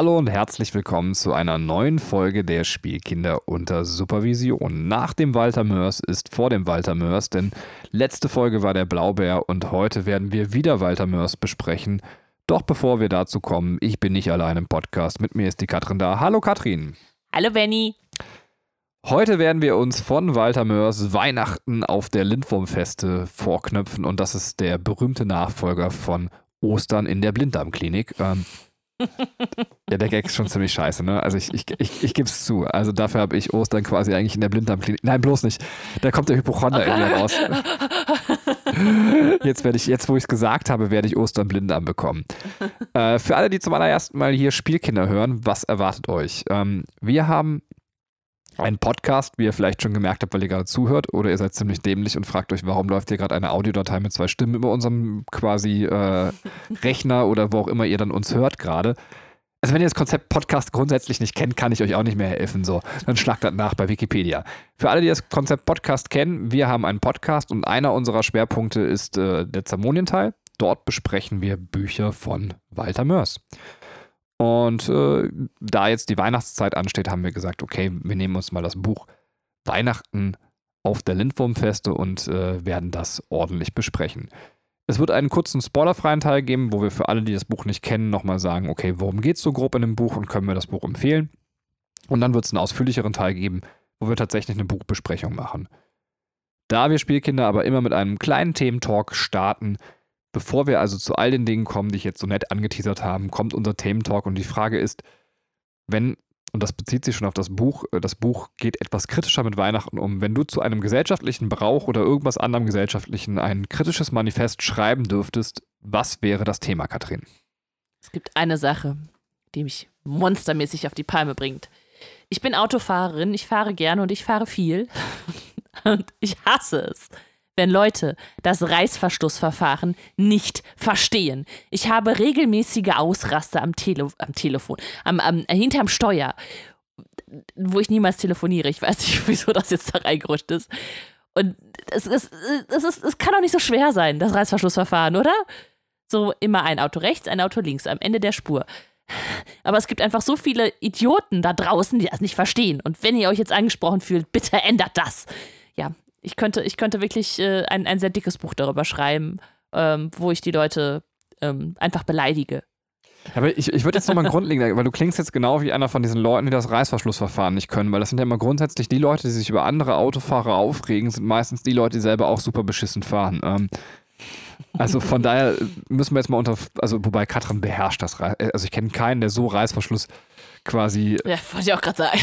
Hallo und herzlich willkommen zu einer neuen Folge der Spielkinder unter Supervision. Nach dem Walter Mörs ist vor dem Walter Mörs, denn letzte Folge war der Blaubär und heute werden wir wieder Walter Mörs besprechen. Doch bevor wir dazu kommen, ich bin nicht allein im Podcast. Mit mir ist die Katrin da. Hallo Katrin. Hallo Benny. Heute werden wir uns von Walter Mörs Weihnachten auf der Lindwurmfeste vorknöpfen und das ist der berühmte Nachfolger von Ostern in der Blinddarmklinik. Ähm, ja, der Gag ist schon ziemlich scheiße, ne? Also ich, ich, ich, ich gebe es zu. Also dafür habe ich Ostern quasi eigentlich in der Blinddarmklinik. Nein, bloß nicht. Da kommt der Hypochonder in mir raus. Jetzt werde ich, jetzt wo ich es gesagt habe, werde ich Ostern Blinddarm bekommen. Äh, für alle, die zum allerersten Mal hier Spielkinder hören, was erwartet euch? Ähm, wir haben einen Podcast, wie ihr vielleicht schon gemerkt habt, weil ihr gerade zuhört, oder ihr seid ziemlich dämlich und fragt euch, warum läuft hier gerade eine Audiodatei mit zwei Stimmen über unserem quasi äh, Rechner oder wo auch immer ihr dann uns hört gerade. Also wenn ihr das Konzept Podcast grundsätzlich nicht kennt, kann ich euch auch nicht mehr helfen. So, dann schlagt das nach bei Wikipedia. Für alle, die das Konzept Podcast kennen, wir haben einen Podcast und einer unserer Schwerpunkte ist äh, der Zermonienteil. Dort besprechen wir Bücher von Walter Mörs. Und äh, da jetzt die Weihnachtszeit ansteht, haben wir gesagt, okay, wir nehmen uns mal das Buch Weihnachten auf der Lindwurmfeste und äh, werden das ordentlich besprechen. Es wird einen kurzen spoilerfreien Teil geben, wo wir für alle, die das Buch nicht kennen, nochmal sagen, okay, worum geht es so grob in dem Buch und können wir das Buch empfehlen. Und dann wird es einen ausführlicheren Teil geben, wo wir tatsächlich eine Buchbesprechung machen. Da wir Spielkinder aber immer mit einem kleinen Thementalk starten, Bevor wir also zu all den Dingen kommen, die ich jetzt so nett angeteasert habe, kommt unser Thementalk und die Frage ist, wenn, und das bezieht sich schon auf das Buch, äh, das Buch geht etwas kritischer mit Weihnachten um, wenn du zu einem gesellschaftlichen Brauch oder irgendwas anderem gesellschaftlichen ein kritisches Manifest schreiben dürftest, was wäre das Thema, Katrin? Es gibt eine Sache, die mich monstermäßig auf die Palme bringt. Ich bin Autofahrerin, ich fahre gerne und ich fahre viel. und ich hasse es wenn Leute das Reißverschlussverfahren nicht verstehen. Ich habe regelmäßige Ausraste am, Tele am Telefon, am, am, hinterm Steuer, wo ich niemals telefoniere. Ich weiß nicht, wieso das jetzt da reingerutscht ist. Und es, es, es, ist, es kann doch nicht so schwer sein, das Reißverschlussverfahren, oder? So immer ein Auto rechts, ein Auto links, am Ende der Spur. Aber es gibt einfach so viele Idioten da draußen, die das nicht verstehen. Und wenn ihr euch jetzt angesprochen fühlt, bitte ändert das. Ich könnte, ich könnte wirklich äh, ein, ein sehr dickes Buch darüber schreiben, ähm, wo ich die Leute ähm, einfach beleidige. Aber ich, ich würde jetzt nochmal grundlegend, weil du klingst jetzt genau wie einer von diesen Leuten, die das Reißverschlussverfahren nicht können, weil das sind ja immer grundsätzlich die Leute, die sich über andere Autofahrer aufregen, sind meistens die Leute, die selber auch super beschissen fahren. Ähm, also von daher müssen wir jetzt mal unter, also wobei Katrin beherrscht das, also ich kenne keinen, der so Reißverschluss quasi. Ja, wollte ich auch gerade sagen.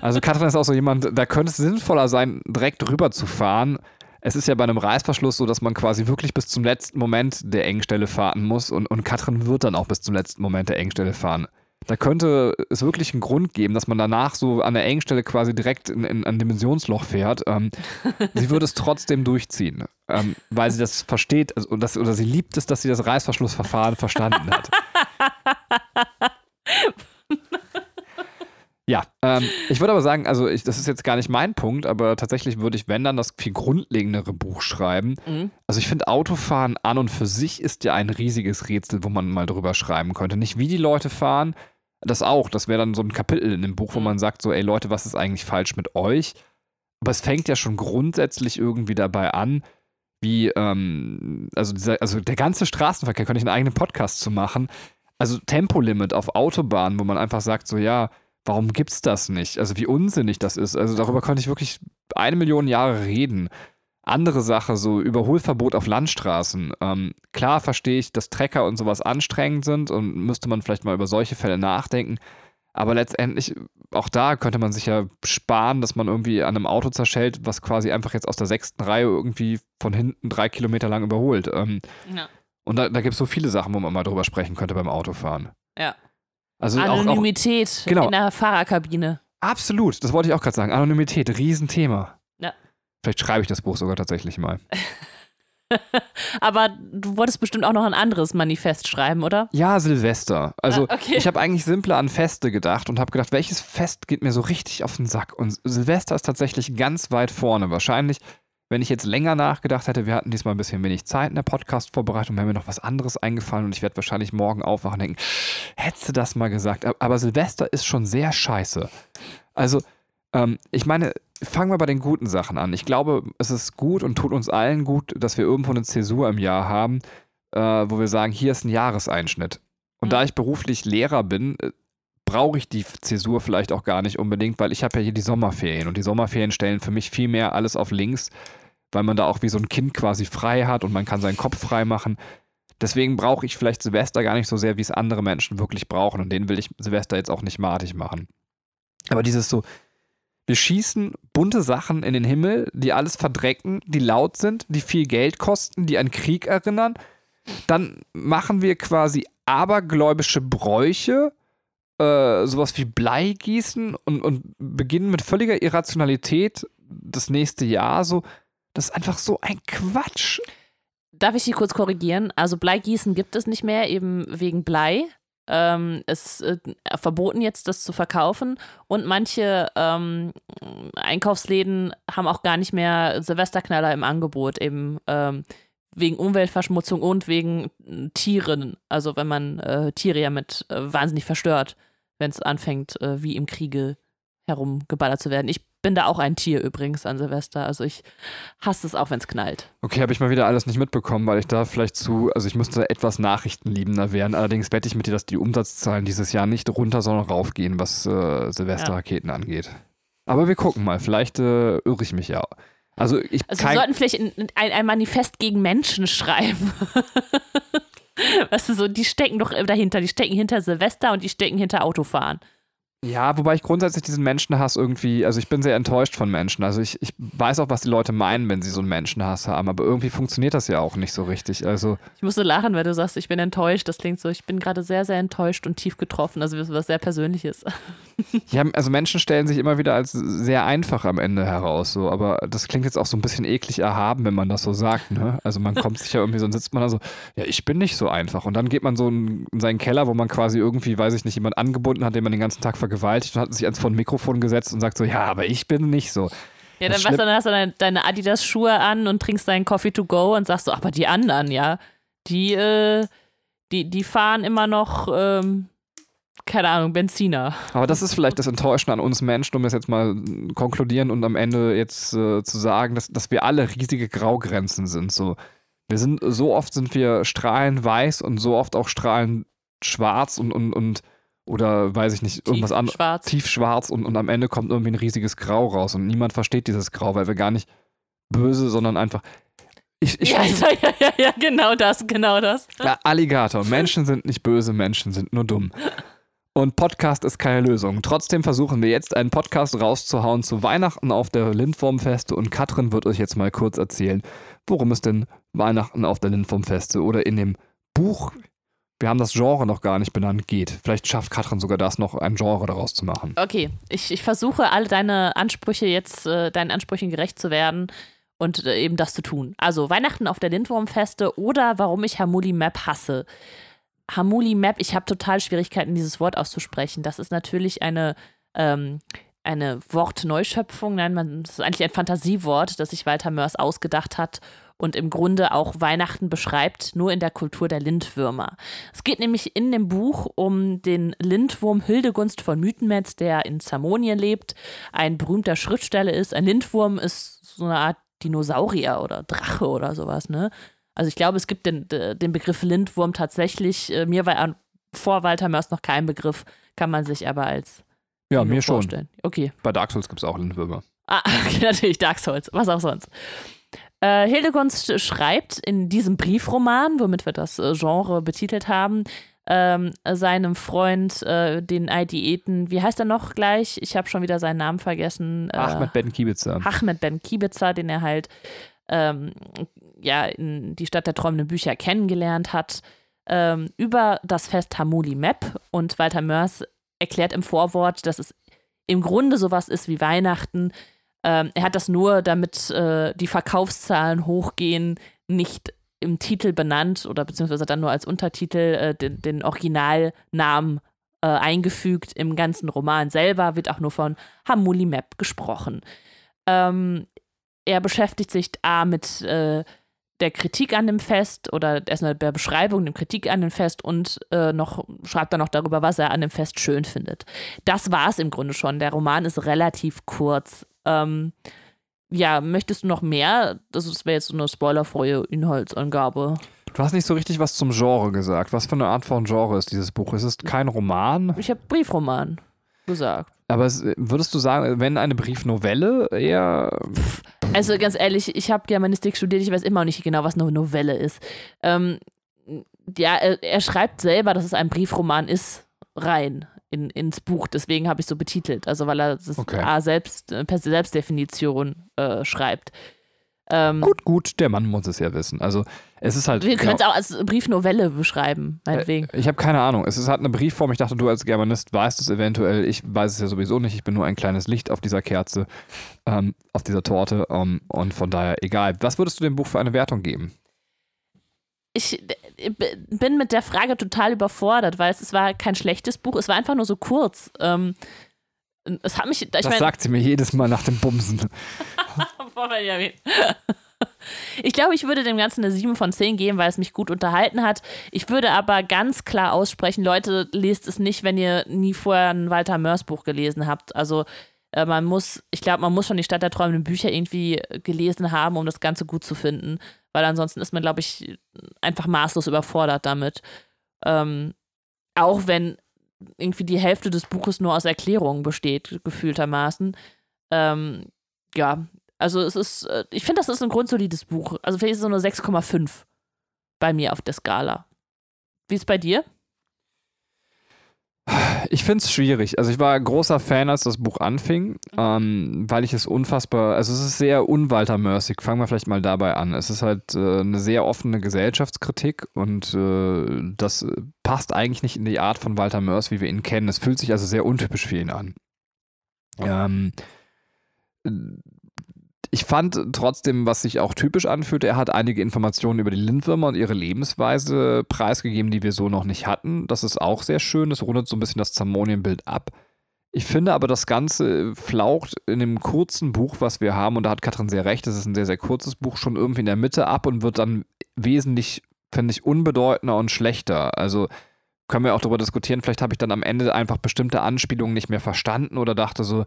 Also Katrin ist auch so jemand, da könnte es sinnvoller sein, direkt rüber zu fahren. Es ist ja bei einem Reißverschluss so, dass man quasi wirklich bis zum letzten Moment der Engstelle fahren muss und, und Katrin wird dann auch bis zum letzten Moment der Engstelle fahren. Da könnte es wirklich einen Grund geben, dass man danach so an der Engstelle quasi direkt in, in ein Dimensionsloch fährt. Ähm, sie würde es trotzdem durchziehen, ähm, weil sie das versteht also, das, oder sie liebt es, dass sie das Reißverschlussverfahren verstanden hat. Ja, ähm, ich würde aber sagen, also ich, das ist jetzt gar nicht mein Punkt, aber tatsächlich würde ich, wenn dann, das viel grundlegendere Buch schreiben. Mhm. Also ich finde, Autofahren an und für sich ist ja ein riesiges Rätsel, wo man mal drüber schreiben könnte. Nicht wie die Leute fahren, das auch, das wäre dann so ein Kapitel in dem Buch, wo mhm. man sagt so, ey Leute, was ist eigentlich falsch mit euch? Aber es fängt ja schon grundsätzlich irgendwie dabei an, wie, ähm, also, dieser, also der ganze Straßenverkehr, könnte ich einen eigenen Podcast zu machen. Also Tempolimit auf Autobahnen, wo man einfach sagt so, ja, warum gibt's das nicht? Also wie unsinnig das ist. Also darüber konnte ich wirklich eine Million Jahre reden. Andere Sache, so Überholverbot auf Landstraßen. Ähm, klar verstehe ich, dass Trecker und sowas anstrengend sind und müsste man vielleicht mal über solche Fälle nachdenken. Aber letztendlich, auch da könnte man sich ja sparen, dass man irgendwie an einem Auto zerschellt, was quasi einfach jetzt aus der sechsten Reihe irgendwie von hinten drei Kilometer lang überholt. Ähm, ja. Und da, da gibt es so viele Sachen, wo man mal drüber sprechen könnte beim Autofahren. Ja. Also Anonymität auch, auch, genau. in der Fahrerkabine. Absolut, das wollte ich auch gerade sagen. Anonymität, Riesenthema. Ja. Vielleicht schreibe ich das Buch sogar tatsächlich mal. Aber du wolltest bestimmt auch noch ein anderes Manifest schreiben, oder? Ja, Silvester. Also ah, okay. ich habe eigentlich simpler an Feste gedacht und habe gedacht, welches Fest geht mir so richtig auf den Sack? Und Silvester ist tatsächlich ganz weit vorne. Wahrscheinlich wenn ich jetzt länger nachgedacht hätte, wir hatten diesmal ein bisschen wenig Zeit in der Podcast-Vorbereitung, wäre mir noch was anderes eingefallen und ich werde wahrscheinlich morgen aufwachen und denken, hättest du das mal gesagt. Aber Silvester ist schon sehr scheiße. Also, ähm, ich meine, fangen wir bei den guten Sachen an. Ich glaube, es ist gut und tut uns allen gut, dass wir irgendwo eine Zäsur im Jahr haben, äh, wo wir sagen, hier ist ein Jahreseinschnitt. Und mhm. da ich beruflich Lehrer bin, äh, brauche ich die Zäsur vielleicht auch gar nicht unbedingt, weil ich habe ja hier die Sommerferien und die Sommerferien stellen für mich viel mehr alles auf links, weil man da auch wie so ein Kind quasi frei hat und man kann seinen Kopf frei machen. Deswegen brauche ich vielleicht Silvester gar nicht so sehr, wie es andere Menschen wirklich brauchen und denen will ich Silvester jetzt auch nicht madig machen. Aber dieses so, wir schießen bunte Sachen in den Himmel, die alles verdrecken, die laut sind, die viel Geld kosten, die an Krieg erinnern. Dann machen wir quasi abergläubische Bräuche, äh, sowas wie Bleigießen und, und beginnen mit völliger Irrationalität das nächste Jahr. So, das ist einfach so ein Quatsch. Darf ich Sie kurz korrigieren? Also Bleigießen gibt es nicht mehr, eben wegen Blei. Ähm, es ist äh, verboten jetzt, das zu verkaufen. Und manche ähm, Einkaufsläden haben auch gar nicht mehr Silvesterknaller im Angebot, eben ähm, wegen Umweltverschmutzung und wegen Tieren. Also wenn man äh, Tiere ja mit äh, wahnsinnig verstört, wenn es anfängt, äh, wie im Kriege herumgeballert zu werden. Ich bin da auch ein Tier übrigens an Silvester. Also ich hasse es auch, wenn es knallt. Okay, habe ich mal wieder alles nicht mitbekommen, weil ich da vielleicht zu, also ich müsste etwas nachrichtenliebender werden. Allerdings wette ich mit dir, dass die Umsatzzahlen dieses Jahr nicht runter, sondern raufgehen, was äh, Silvesterraketen ja. angeht. Aber wir gucken mal, vielleicht äh, irre ich mich ja. Also, ich also wir sollten vielleicht ein, ein Manifest gegen Menschen schreiben. weißt du, so, die stecken doch dahinter. Die stecken hinter Silvester und die stecken hinter Autofahren. Ja, wobei ich grundsätzlich diesen Menschenhass irgendwie, also ich bin sehr enttäuscht von Menschen. Also ich, ich weiß auch, was die Leute meinen, wenn sie so einen Menschenhass haben, aber irgendwie funktioniert das ja auch nicht so richtig. Also ich musste lachen, weil du sagst, ich bin enttäuscht. Das klingt so, ich bin gerade sehr, sehr enttäuscht und tief getroffen. Also was sehr Persönliches. Ja, also Menschen stellen sich immer wieder als sehr einfach am Ende heraus, so, aber das klingt jetzt auch so ein bisschen eklig erhaben, wenn man das so sagt. Ne? Also man kommt sich ja irgendwie so und sitzt man da so, ja, ich bin nicht so einfach. Und dann geht man so in, in seinen Keller, wo man quasi irgendwie, weiß ich nicht, jemand angebunden hat, den man den ganzen Tag vergisst vergewaltigt und hat sich ans vor ein Mikrofon gesetzt und sagt so, ja, aber ich bin nicht so. Ja, dann, weißt, dann hast du deine, deine Adidas-Schuhe an und trinkst deinen Coffee to go und sagst so, aber die anderen, ja, die, äh, die, die fahren immer noch, ähm, keine Ahnung, Benziner. Aber das ist vielleicht das Enttäuschende an uns Menschen, um es jetzt mal konkludieren und am Ende jetzt äh, zu sagen, dass, dass wir alle riesige Graugrenzen sind. So. Wir sind, so oft sind wir strahlend weiß und so oft auch strahlend schwarz und, und, und oder weiß ich nicht, irgendwas anderes. Tiefschwarz und, und am Ende kommt irgendwie ein riesiges Grau raus und niemand versteht dieses Grau, weil wir gar nicht böse, sondern einfach. Ich, ich ja, ja, ja, ja, genau das, genau das. Ja, Alligator. Menschen sind nicht böse, Menschen sind nur dumm. Und Podcast ist keine Lösung. Trotzdem versuchen wir jetzt einen Podcast rauszuhauen zu Weihnachten auf der Lindwurmfeste und Katrin wird euch jetzt mal kurz erzählen, worum es denn Weihnachten auf der Lindwurmfeste oder in dem Buch wir haben das Genre noch gar nicht benannt, geht. Vielleicht schafft Katrin sogar das noch, ein Genre daraus zu machen. Okay, ich, ich versuche alle deine Ansprüche jetzt, äh, deinen Ansprüchen gerecht zu werden und äh, eben das zu tun. Also Weihnachten auf der Lindwurmfeste oder warum ich Hamuli Map hasse. Hamuli Map, ich habe total Schwierigkeiten, dieses Wort auszusprechen. Das ist natürlich eine, ähm, eine Wortneuschöpfung. Nein, man, das ist eigentlich ein Fantasiewort, das sich Walter Mörs ausgedacht hat und im Grunde auch Weihnachten beschreibt, nur in der Kultur der Lindwürmer. Es geht nämlich in dem Buch um den Lindwurm Hildegunst von Mythenmetz, der in Zamonien lebt, ein berühmter Schriftsteller ist. Ein Lindwurm ist so eine Art Dinosaurier oder Drache oder sowas, ne? Also ich glaube, es gibt den, den Begriff Lindwurm tatsächlich, äh, mir war vor Walter Mörs noch kein Begriff, kann man sich aber als ja, mir vorstellen. schon. Okay. Bei Dark Souls gibt es auch Lindwürmer. Ah, okay, natürlich Dark Souls, was auch sonst. Äh, Hildegunst schreibt in diesem Briefroman, womit wir das äh, Genre betitelt haben, ähm, seinem Freund, äh, den Aidieten, wie heißt er noch gleich? Ich habe schon wieder seinen Namen vergessen. Äh, Ahmed Ben Kibitzer. Ahmed Ben Kibitzer, den er halt ähm, ja in die Stadt der träumenden Bücher kennengelernt hat, ähm, über das Fest Hamuli Map. Und Walter Mörs erklärt im Vorwort, dass es im Grunde sowas ist wie Weihnachten, ähm, er hat das nur, damit äh, die Verkaufszahlen hochgehen, nicht im Titel benannt oder beziehungsweise dann nur als Untertitel äh, den, den, Originalnamen äh, eingefügt. Im ganzen Roman selber wird auch nur von Hamuli Map gesprochen. Ähm, er beschäftigt sich A mit äh, der Kritik an dem Fest oder erstmal der Beschreibung, der Kritik an dem Fest und äh, noch schreibt er noch darüber, was er an dem Fest schön findet. Das war es im Grunde schon. Der Roman ist relativ kurz. Ähm, ja, möchtest du noch mehr? Das wäre jetzt so eine spoilerfreie Inhaltsangabe. Du hast nicht so richtig was zum Genre gesagt. Was für eine Art von Genre ist dieses Buch? Es ist kein Roman. Ich habe Briefroman gesagt. Aber es, würdest du sagen, wenn eine Briefnovelle eher. Also ganz ehrlich, ich habe Germanistik studiert, ich weiß immer noch nicht genau, was eine Novelle ist. Ähm, ja, er, er, schreibt selber, dass es ein Briefroman ist, rein in, ins Buch. Deswegen habe ich so betitelt. Also weil er das okay. A selbst, äh, per Selbstdefinition äh, schreibt. Ähm, gut, gut, der Mann muss es ja wissen. Also es ist halt. Wir können es genau, auch als Briefnovelle beschreiben, meinetwegen. Äh, ich habe keine Ahnung. Es ist halt eine Briefform. Ich dachte, du als Germanist weißt es eventuell. Ich weiß es ja sowieso nicht. Ich bin nur ein kleines Licht auf dieser Kerze, ähm, auf dieser Torte. Ähm, und von daher egal. Was würdest du dem Buch für eine Wertung geben? Ich äh, bin mit der Frage total überfordert, weil es, es war kein schlechtes Buch. Es war einfach nur so kurz. Ähm, es hat mich. Ich das mein, sagt sie mir jedes Mal nach dem Bumsen. ich glaube, ich würde dem Ganzen eine 7 von 10 geben, weil es mich gut unterhalten hat. Ich würde aber ganz klar aussprechen, Leute, lest es nicht, wenn ihr nie vorher ein Walter Mörs Buch gelesen habt. Also äh, man muss, ich glaube, man muss schon die Stadt der träumenden Bücher irgendwie gelesen haben, um das Ganze gut zu finden. Weil ansonsten ist man, glaube ich, einfach maßlos überfordert damit. Ähm, auch wenn irgendwie die Hälfte des Buches nur aus Erklärungen besteht, gefühltermaßen. Ähm, ja, also es ist, äh, ich finde, das ist ein grundsolides Buch. Also vielleicht ist es so eine 6,5 bei mir auf der Skala. Wie ist es bei dir? Ich finde es schwierig. Also ich war großer Fan, als das Buch anfing, ähm, weil ich es unfassbar, also es ist sehr unwalter Mörsig. Fangen wir vielleicht mal dabei an. Es ist halt äh, eine sehr offene Gesellschaftskritik und äh, das passt eigentlich nicht in die Art von Walter Mörs, wie wir ihn kennen. Es fühlt sich also sehr untypisch für ihn an. Ähm, ich fand trotzdem, was sich auch typisch anfühlte, er hat einige Informationen über die Lindwürmer und ihre Lebensweise preisgegeben, die wir so noch nicht hatten. Das ist auch sehr schön. Das rundet so ein bisschen das Zamonienbild ab. Ich finde aber, das Ganze flaucht in dem kurzen Buch, was wir haben, und da hat Katrin sehr recht, das ist ein sehr, sehr kurzes Buch, schon irgendwie in der Mitte ab und wird dann wesentlich, finde ich, unbedeutender und schlechter. Also können wir auch darüber diskutieren, vielleicht habe ich dann am Ende einfach bestimmte Anspielungen nicht mehr verstanden oder dachte so,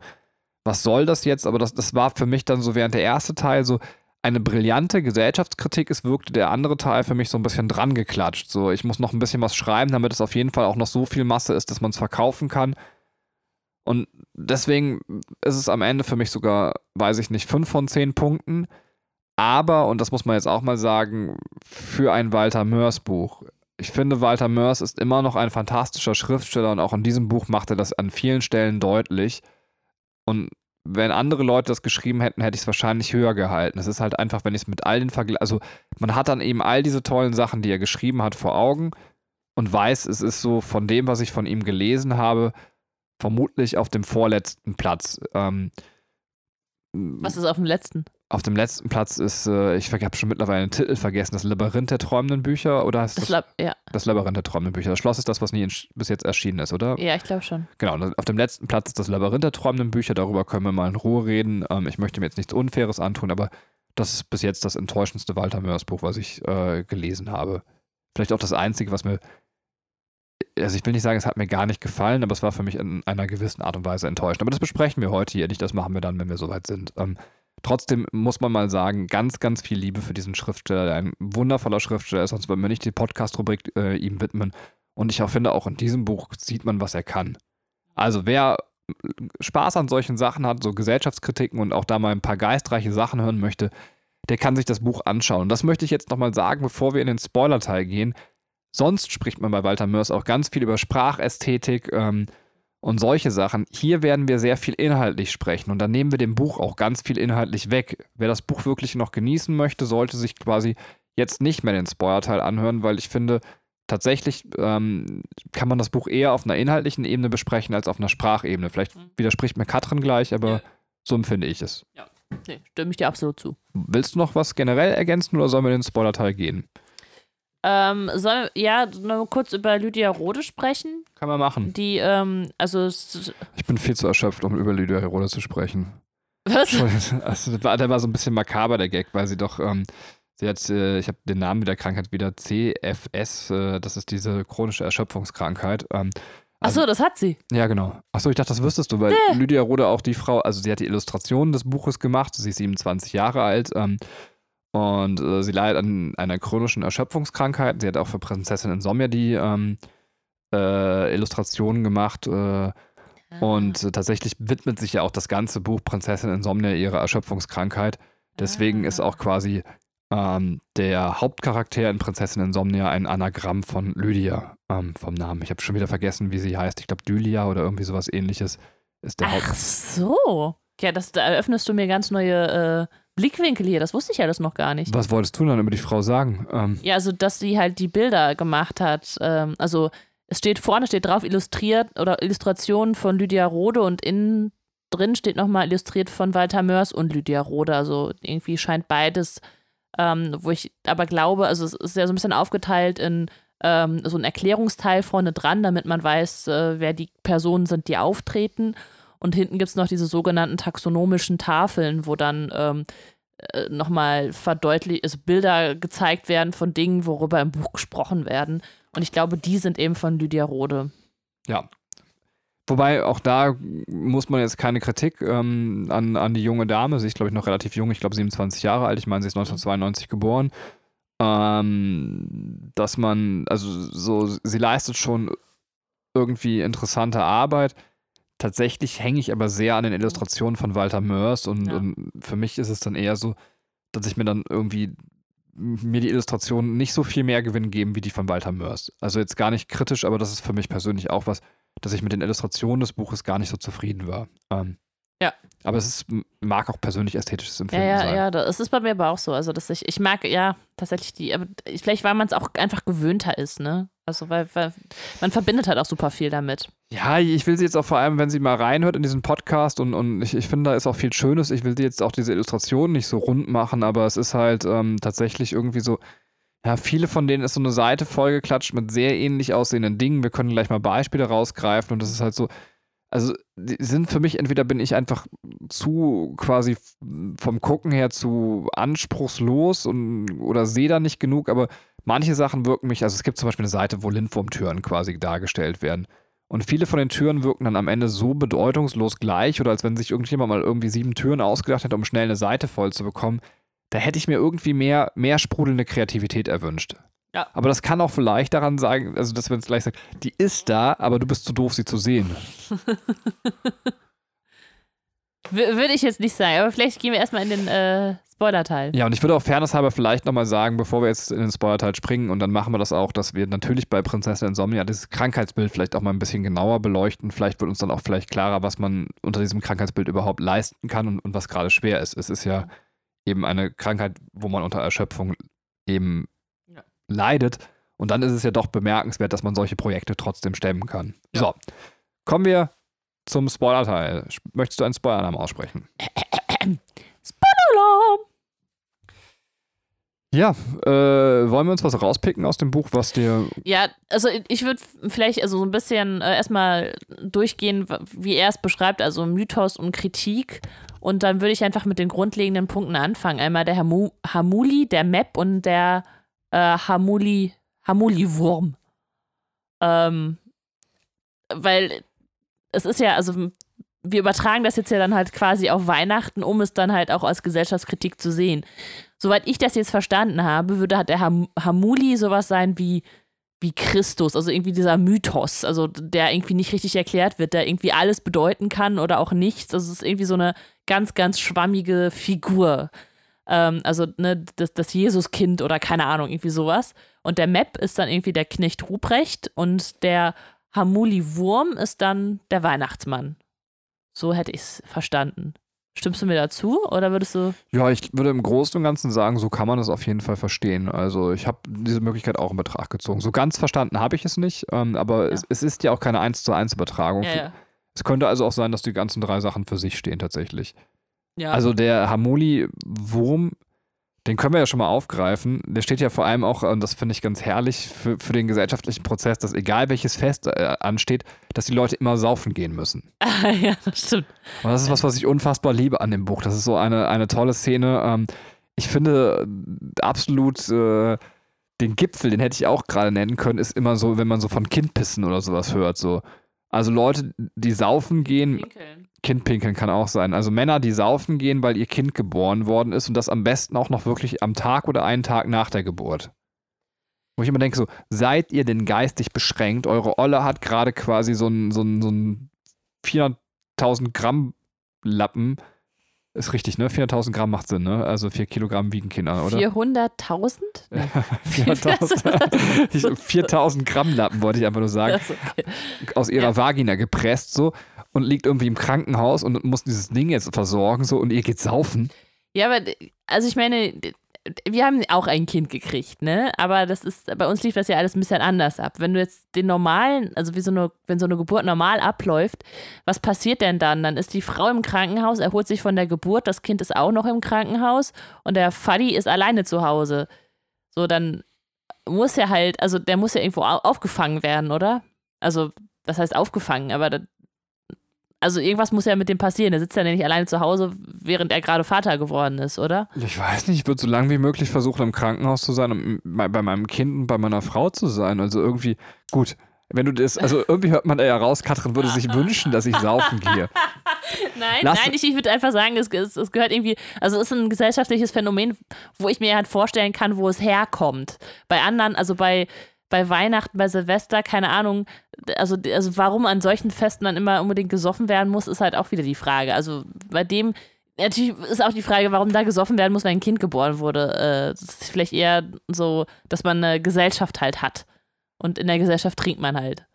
was soll das jetzt? Aber das, das war für mich dann so während der erste Teil so eine brillante Gesellschaftskritik Es wirkte der andere Teil für mich so ein bisschen dran geklatscht. So, ich muss noch ein bisschen was schreiben, damit es auf jeden Fall auch noch so viel Masse ist, dass man es verkaufen kann. Und deswegen ist es am Ende für mich sogar, weiß ich nicht, fünf von zehn Punkten. Aber, und das muss man jetzt auch mal sagen, für ein Walter Mörs Buch. Ich finde, Walter Mörs ist immer noch ein fantastischer Schriftsteller und auch in diesem Buch macht er das an vielen Stellen deutlich. Und wenn andere Leute das geschrieben hätten, hätte ich es wahrscheinlich höher gehalten. Es ist halt einfach, wenn ich es mit all den Vergleichen, also man hat dann eben all diese tollen Sachen, die er geschrieben hat, vor Augen und weiß, es ist so von dem, was ich von ihm gelesen habe, vermutlich auf dem vorletzten Platz. Ähm, was ist auf dem letzten? Auf dem letzten Platz ist, äh, ich habe schon mittlerweile den Titel vergessen, das Labyrinth der träumenden Bücher oder heißt das? Das, ja. das Labyrinth der träumenden Bücher. Das Schloss ist das, was nie bis jetzt erschienen ist, oder? Ja, ich glaube schon. Genau, auf dem letzten Platz ist das Labyrinth der träumenden Bücher. Darüber können wir mal in Ruhe reden. Ähm, ich möchte mir jetzt nichts Unfaires antun, aber das ist bis jetzt das enttäuschendste Walter Mörs Buch, was ich äh, gelesen habe. Vielleicht auch das einzige, was mir also ich will nicht sagen, es hat mir gar nicht gefallen, aber es war für mich in einer gewissen Art und Weise enttäuschend. Aber das besprechen wir heute hier nicht, das machen wir dann, wenn wir soweit sind. Ähm, Trotzdem muss man mal sagen, ganz, ganz viel Liebe für diesen Schriftsteller, ein wundervoller Schriftsteller ist, sonst würden wir nicht die Podcast-Rubrik äh, ihm widmen. Und ich auch finde, auch in diesem Buch sieht man, was er kann. Also wer Spaß an solchen Sachen hat, so Gesellschaftskritiken und auch da mal ein paar geistreiche Sachen hören möchte, der kann sich das Buch anschauen. Das möchte ich jetzt nochmal sagen, bevor wir in den Spoiler-Teil gehen. Sonst spricht man bei Walter Mörs auch ganz viel über Sprachästhetik, ähm, und solche Sachen. Hier werden wir sehr viel inhaltlich sprechen und dann nehmen wir dem Buch auch ganz viel inhaltlich weg. Wer das Buch wirklich noch genießen möchte, sollte sich quasi jetzt nicht mehr den Spoiler-Teil anhören, weil ich finde, tatsächlich ähm, kann man das Buch eher auf einer inhaltlichen Ebene besprechen als auf einer Sprachebene. Vielleicht mhm. widerspricht mir Katrin gleich, aber ja. so empfinde ich es. Ja, nee, stimme ich dir absolut zu. Willst du noch was generell ergänzen oder sollen wir den Spoiler-Teil gehen? Ähm, soll, ja, nur kurz über Lydia Rode sprechen. Kann man machen. Die, ähm, also. Ich bin viel zu erschöpft, um über Lydia Rode zu sprechen. Was? Also, der war- der war so ein bisschen makaber, der Gag, weil sie doch, ähm, sie hat, äh, ich habe den Namen der Krankheit wieder, CFS, äh, das ist diese chronische Erschöpfungskrankheit. Ähm, Achso, das hat sie. ja, genau. Achso, ich dachte, das wüsstest du, weil Lydia Rode auch die Frau, also sie hat die Illustrationen des Buches gemacht, sie ist 27 Jahre alt ähm, und äh, sie leidet an einer chronischen Erschöpfungskrankheit. Sie hat auch für Prinzessin Insomnia die ähm, äh, Illustrationen gemacht äh, und äh, tatsächlich widmet sich ja auch das ganze Buch Prinzessin Insomnia ihrer Erschöpfungskrankheit. Deswegen ist auch quasi ähm, der Hauptcharakter in Prinzessin Insomnia ein Anagramm von Lydia ähm, vom Namen. Ich habe schon wieder vergessen, wie sie heißt. Ich glaube, Dylia oder irgendwie sowas ähnliches ist der Ach Haupt. so. Ja, das, da eröffnest du mir ganz neue äh, Blickwinkel hier. Das wusste ich ja das noch gar nicht. Was wolltest du dann über die Frau sagen? Ähm, Ja, also, dass sie halt die Bilder gemacht hat. Ähm, also, es steht vorne, steht drauf, illustriert oder Illustrationen von Lydia Rode und innen drin steht nochmal illustriert von Walter Mörs und Lydia Rode. Also, irgendwie scheint beides, ähm, wo ich aber glaube, also, es ist ja so ein bisschen aufgeteilt in ähm, so ein Erklärungsteil vorne dran, damit man weiß, äh, wer die Personen sind, die auftreten. Und hinten gibt es noch diese sogenannten taxonomischen Tafeln, wo dann ähm, äh, nochmal verdeutlicht, also Bilder gezeigt werden von Dingen, worüber im Buch gesprochen werden. Und ich glaube, die sind eben von Lydia Rode. ja. Wobei auch da muss man jetzt keine Kritik ähm, an, an die junge Dame. Sie ist, glaube ich, noch relativ jung. Ich glaube, 27 Jahre alt. Ich meine, sie ist 1992 geboren. Ähm, dass man, also so, sie leistet schon irgendwie interessante Arbeit. Tatsächlich hänge ich aber sehr an den Illustrationen von Walter Mörs und, Ja. und für mich ist es dann eher so, dass ich mir dann irgendwie mir die Illustrationen nicht so viel mehr Gewinn geben wie die von Walter Mörs. Also jetzt gar nicht kritisch, aber das ist für mich persönlich auch was, dass ich mit den Illustrationen des Buches gar nicht so zufrieden war. Ähm, Ja. Aber es ist, mag auch persönlich ästhetisches Ja, Empfinden ja, sein. ja, das ist bei mir aber auch so. Also, dass ich, ich mag, ja, tatsächlich die, aber vielleicht, weil man es auch einfach gewöhnter ist, ne? Also, weil, weil man verbindet halt auch super viel damit. Ja, ich will sie jetzt auch vor allem, wenn sie mal reinhört in diesen Podcast und, und ich, ich finde, da ist auch viel Schönes. Ich will sie jetzt auch diese Illustrationen nicht so rund machen, aber es ist halt ähm, tatsächlich irgendwie so, ja, viele von denen ist so eine Seite vollgeklatscht mit sehr ähnlich aussehenden Dingen. Wir können gleich mal Beispiele rausgreifen und das ist halt so, also die sind für mich, entweder bin ich einfach zu quasi vom Gucken her zu anspruchslos und oder sehe da nicht genug, aber manche Sachen wirken mich, also es gibt zum Beispiel eine Seite, wo Lindwurmtüren quasi dargestellt werden. Und viele von den Türen wirken dann am Ende so bedeutungslos gleich oder als wenn sich irgendjemand mal irgendwie sieben Türen ausgedacht hätte, um schnell eine Seite voll zu bekommen. Da hätte ich mir irgendwie mehr, mehr sprudelnde Kreativität erwünscht. Ja. Aber das kann auch vielleicht daran sein, also dass man es gleich sagt, die ist da, aber du bist zu doof, sie zu sehen. Würde ich jetzt nicht sagen, aber vielleicht gehen wir erstmal in den äh, Spoiler-Teil. Ja, und ich würde auch fairnesshalber vielleicht nochmal sagen, bevor wir jetzt in den Spoiler-Teil springen, und dann machen wir das auch, dass wir natürlich bei Prinzessin Insomnia dieses Krankheitsbild vielleicht auch mal ein bisschen genauer beleuchten. Vielleicht wird uns dann auch vielleicht klarer, was man unter diesem Krankheitsbild überhaupt leisten kann und, und was gerade schwer ist. Es ist ja eben eine Krankheit, wo man unter Erschöpfung eben. Leidet. Und dann ist es ja doch bemerkenswert, dass man solche Projekte trotzdem stemmen kann. Ja. So, kommen wir zum Spoiler-Teil. Möchtest du einen Spoiler-Alarm aussprechen? Alarm! Ja, äh, wollen wir uns was rauspicken aus dem Buch, was dir. Ja, also ich würde vielleicht also so ein bisschen äh, erstmal durchgehen, wie er es beschreibt, also Mythos und Kritik. Und dann würde ich einfach mit den grundlegenden Punkten anfangen. Einmal der Hamu Hamuli, der Map und der äh, Hamuli, Hamuli-Wurm. Ähm, weil es ist ja, also wir übertragen das jetzt ja dann halt quasi auf Weihnachten, um es dann halt auch als Gesellschaftskritik zu sehen. Soweit ich das jetzt verstanden habe, würde halt der Ham Hamuli sowas sein wie, wie Christus, also irgendwie dieser Mythos, also der irgendwie nicht richtig erklärt wird, der irgendwie alles bedeuten kann oder auch nichts. Also es ist irgendwie so eine ganz, ganz schwammige Figur. Ähm, also ne, das, das Jesuskind oder keine Ahnung, irgendwie sowas. Und der Map ist dann irgendwie der Knecht Ruprecht und der Hamuli-Wurm ist dann der Weihnachtsmann. So hätte ich es verstanden. Stimmst du mir dazu oder würdest du. Ja, ich würde im Großen und Ganzen sagen, so kann man es auf jeden Fall verstehen. Also ich habe diese Möglichkeit auch in Betracht gezogen. So ganz verstanden habe ich es nicht, ähm, aber Ja. es, es ist ja auch keine 1 zu 1 Übertragung. Ja, ja. Es könnte also auch sein, dass die ganzen drei Sachen für sich stehen tatsächlich. Ja. Also der Hamuli-Wurm, den können wir ja schon mal aufgreifen. Der steht ja vor allem auch, und das finde ich ganz herrlich, für, für den gesellschaftlichen Prozess, dass egal welches Fest äh, ansteht, dass die Leute immer saufen gehen müssen. ja, das stimmt. Und das ist was, was ich unfassbar liebe an dem Buch. Das ist so eine, eine tolle Szene. Ähm, ich finde absolut äh, den Gipfel, den hätte ich auch gerade nennen können, ist immer so, wenn man so von Kindpissen oder sowas hört. So. Also Leute, die saufen gehen, Pinkeln. Kindpinkeln kann auch sein. Also Männer, die saufen gehen, weil ihr Kind geboren worden ist und das am besten auch noch wirklich am Tag oder einen Tag nach der Geburt. Wo ich immer denke, so, seid ihr denn geistig beschränkt? Eure Olle hat gerade quasi so einen so einen- so einen 400.000 Gramm Lappen. Ist richtig, ne? 400.000 Gramm macht Sinn, ne? Also 4 Kilogramm wiegen Kinder, oder? 400.000? Nee. 4.000 Ich- 4.000 Gramm Lappen, wollte ich einfach nur sagen. Okay. aus ihrer. Vagina gepresst so und liegt irgendwie im Krankenhaus und muss dieses Ding jetzt versorgen so und ihr geht saufen. Ja, aber also ich meine, wir haben auch ein Kind gekriegt, ne? Aber das ist, bei uns lief das ja alles ein bisschen anders ab. Wenn du jetzt den normalen, also wie so eine, wenn so eine Geburt normal abläuft, was passiert denn dann? Dann ist die Frau im Krankenhaus, erholt sich von der Geburt, das Kind ist auch noch im Krankenhaus und der Faddy ist alleine zu Hause. So, dann muss er halt, also der muss ja irgendwo au- aufgefangen werden, oder? Also, das heißt aufgefangen, aber also irgendwas muss ja mit dem passieren. Der sitzt ja nicht alleine zu Hause, während er gerade Vater geworden ist, oder? Ich weiß nicht, ich würde so lange wie möglich versuchen, im Krankenhaus zu sein, um bei meinem Kind und bei meiner Frau zu sein. Also irgendwie, gut, wenn du das, also irgendwie hört man da ja raus, Katrin würde sich wünschen, dass ich saufen gehe. Nein, Lass- nein, ich, ich würde einfach sagen, es, es, es gehört irgendwie, also es ist ein gesellschaftliches Phänomen, wo ich mir halt vorstellen kann, wo es herkommt. Bei anderen, also bei, bei Weihnachten, bei Silvester, keine Ahnung, also, also warum an solchen Festen dann immer unbedingt gesoffen werden muss, ist halt auch wieder die Frage. Also bei dem, natürlich ist auch die Frage, warum da gesoffen werden muss, wenn ein Kind geboren wurde. Äh, Das ist vielleicht eher so, dass man eine Gesellschaft halt hat. Und in der Gesellschaft trinkt man halt.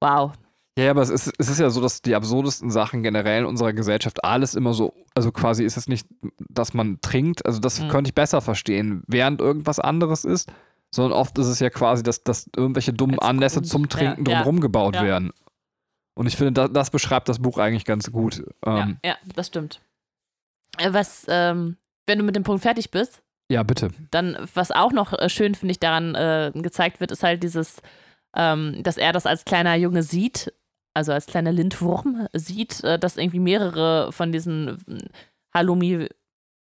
Wow. Ja, ja, aber es ist, es ist ja so, dass die absurdesten Sachen generell in unserer Gesellschaft alles immer so, also quasi ist es nicht, dass man trinkt, also das Mhm. könnte ich besser verstehen, während irgendwas anderes ist, sondern oft ist es ja quasi, dass, dass irgendwelche dummen Als Anlässe Grund, zum Trinken ja, ja, drumherum gebaut ja. werden. Und ich finde, das, das beschreibt das Buch eigentlich ganz gut. Ähm, ja, ja, das stimmt. Äh, Was, ähm, wenn du mit dem Punkt fertig bist, ja. bitte. dann, was auch noch äh, schön, finde ich, daran äh, gezeigt wird, ist halt dieses, ähm, dass er das als kleiner Junge sieht, also als kleiner Lindwurm sieht, äh, dass irgendwie mehrere von diesen Halloumi,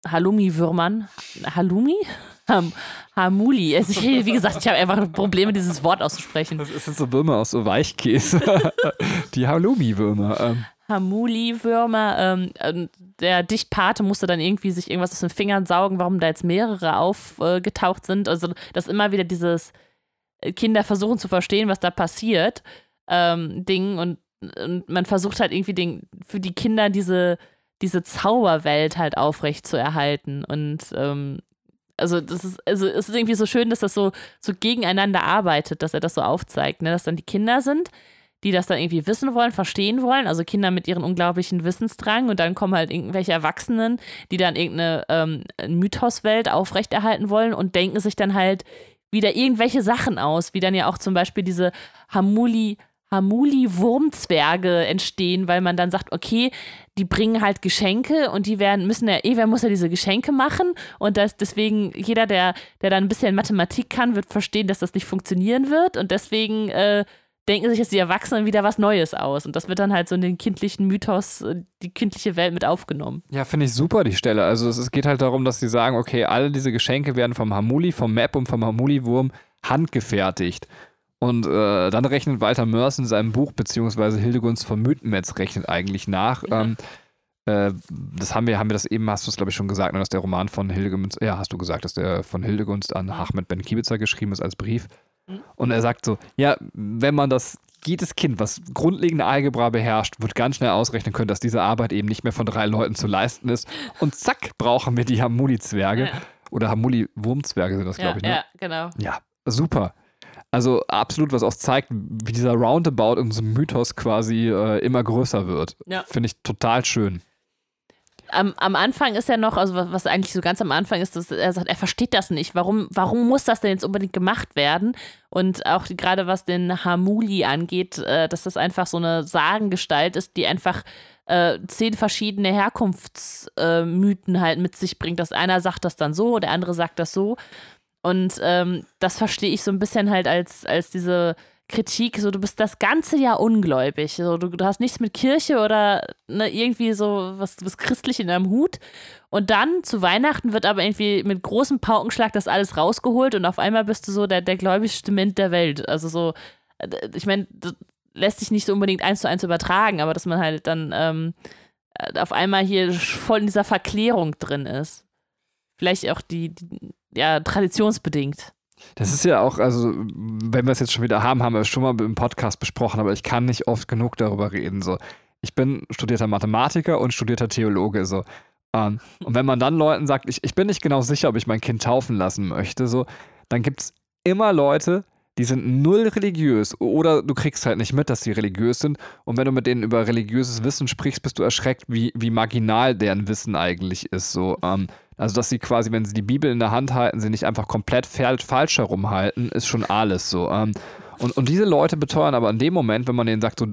Halloumi-Würmern, Halloumi? Ham, Hamuli. Also ich, wie gesagt, ich habe einfach Probleme, dieses Wort auszusprechen. Das sind so Würmer aus so Weichkäse. die Halloumi-Würmer. Ähm, Hamuli-Würmer. Ähm, ähm, der Dichtpate musste dann irgendwie sich irgendwas aus den Fingern saugen, warum da jetzt mehrere aufgetaucht sind. Also, dass immer wieder dieses äh, Kinder versuchen zu verstehen, was da passiert, ähm, Ding. Und, und man versucht halt irgendwie den, für die Kinder diese, diese Zauberwelt halt aufrecht zu erhalten. Und ähm, also das ist, also es ist irgendwie so schön, dass das so, so gegeneinander arbeitet, dass er das so aufzeigt, ne? dass dann die Kinder sind, die das dann irgendwie wissen wollen, verstehen wollen, also Kinder mit ihren unglaublichen Wissensdrang und dann kommen halt irgendwelche Erwachsenen, die dann irgendeine ähm, Mythoswelt aufrechterhalten wollen und denken sich dann halt wieder irgendwelche Sachen aus, wie dann ja auch zum Beispiel diese Hamuli, Hamuli-Wurmzwerge entstehen, weil man dann sagt, okay, die bringen halt Geschenke und die werden, müssen ja, eh, wer muss ja diese Geschenke machen und das, deswegen, jeder, der, der dann ein bisschen Mathematik kann, wird verstehen, dass das nicht funktionieren wird und deswegen äh, denken sich jetzt die Erwachsenen wieder was Neues aus und das wird dann halt so in den kindlichen Mythos, äh, die kindliche Welt mit aufgenommen. Ja, finde ich super, die Stelle. Also es, es geht halt darum, dass sie sagen, okay, alle diese Geschenke werden vom Hamuli, vom Map und vom Hamuli-Wurm handgefertigt. Und äh, dann rechnet Walter Mörs in seinem Buch, beziehungsweise Hildegunst von Mythenmetz rechnet eigentlich nach. Ähm, äh, das haben wir, haben wir das eben, hast du es glaube ich schon gesagt, ne, dass der Roman von Hildegunst, ja, hast du gesagt, dass der von Hildegunst an Ahmed Ben Kibitzer geschrieben ist als Brief. Mhm. Und er sagt so, ja, wenn man das, jedes Kind, was grundlegende Algebra beherrscht, wird ganz schnell ausrechnen können, dass diese Arbeit eben nicht mehr von drei Leuten zu leisten ist. Und zack, brauchen wir die Hamuli-Zwerge. Ja. Oder Hamuli-Wurmzwerge sind das, glaube ja, ich, ne? ja, genau. Ja, super. Also absolut, was auch zeigt, wie dieser Roundabout in diesem Mythos quasi äh, immer größer wird. Ja. Finde ich total schön. am, am Anfang ist er noch, also was, was eigentlich so ganz am Anfang ist, dass er sagt, er versteht das nicht. Warum, warum muss das denn jetzt unbedingt gemacht werden? Und auch gerade was den Hamuli angeht, äh, dass das einfach so eine Sagengestalt ist, die einfach äh, zehn verschiedene Herkunftsmythen äh, halt mit sich bringt. dass einer sagt das dann so, der andere sagt das so. Und ähm, das verstehe ich so ein bisschen halt als, als diese Kritik, so du bist das ganze Jahr ungläubig. So, du, du hast nichts mit Kirche oder ne, irgendwie so was, was christlich in deinem Hut. Und dann zu Weihnachten wird aber irgendwie mit großem Paukenschlag das alles rausgeholt und auf einmal bist du so der, der gläubigste Mensch der Welt. Also so, äh, ich meine, lässt sich nicht so unbedingt eins zu eins übertragen, aber dass man halt dann ähm, äh, auf einmal hier voll in dieser Verklärung drin ist. Vielleicht auch die, die ja, traditionsbedingt. Das ist ja auch, also, wenn wir es jetzt schon wieder haben, haben wir es schon mal im Podcast besprochen, aber ich kann nicht oft genug darüber reden. So. Ich bin studierter Mathematiker und studierter Theologe. So. Ähm, und wenn man dann Leuten sagt, ich, ich bin nicht genau sicher, ob ich mein Kind taufen lassen möchte, so, dann gibt es immer Leute, die sind null religiös oder du kriegst halt nicht mit, dass sie religiös sind. Und wenn du mit denen über religiöses Wissen sprichst, bist du erschreckt, wie, wie marginal deren Wissen eigentlich ist. So, ähm, also, dass sie quasi, wenn sie die Bibel in der Hand halten, sie nicht einfach komplett falsch herumhalten, ist schon alles so. Ähm, und, und diese Leute beteuern aber in dem Moment, wenn man denen sagt, so,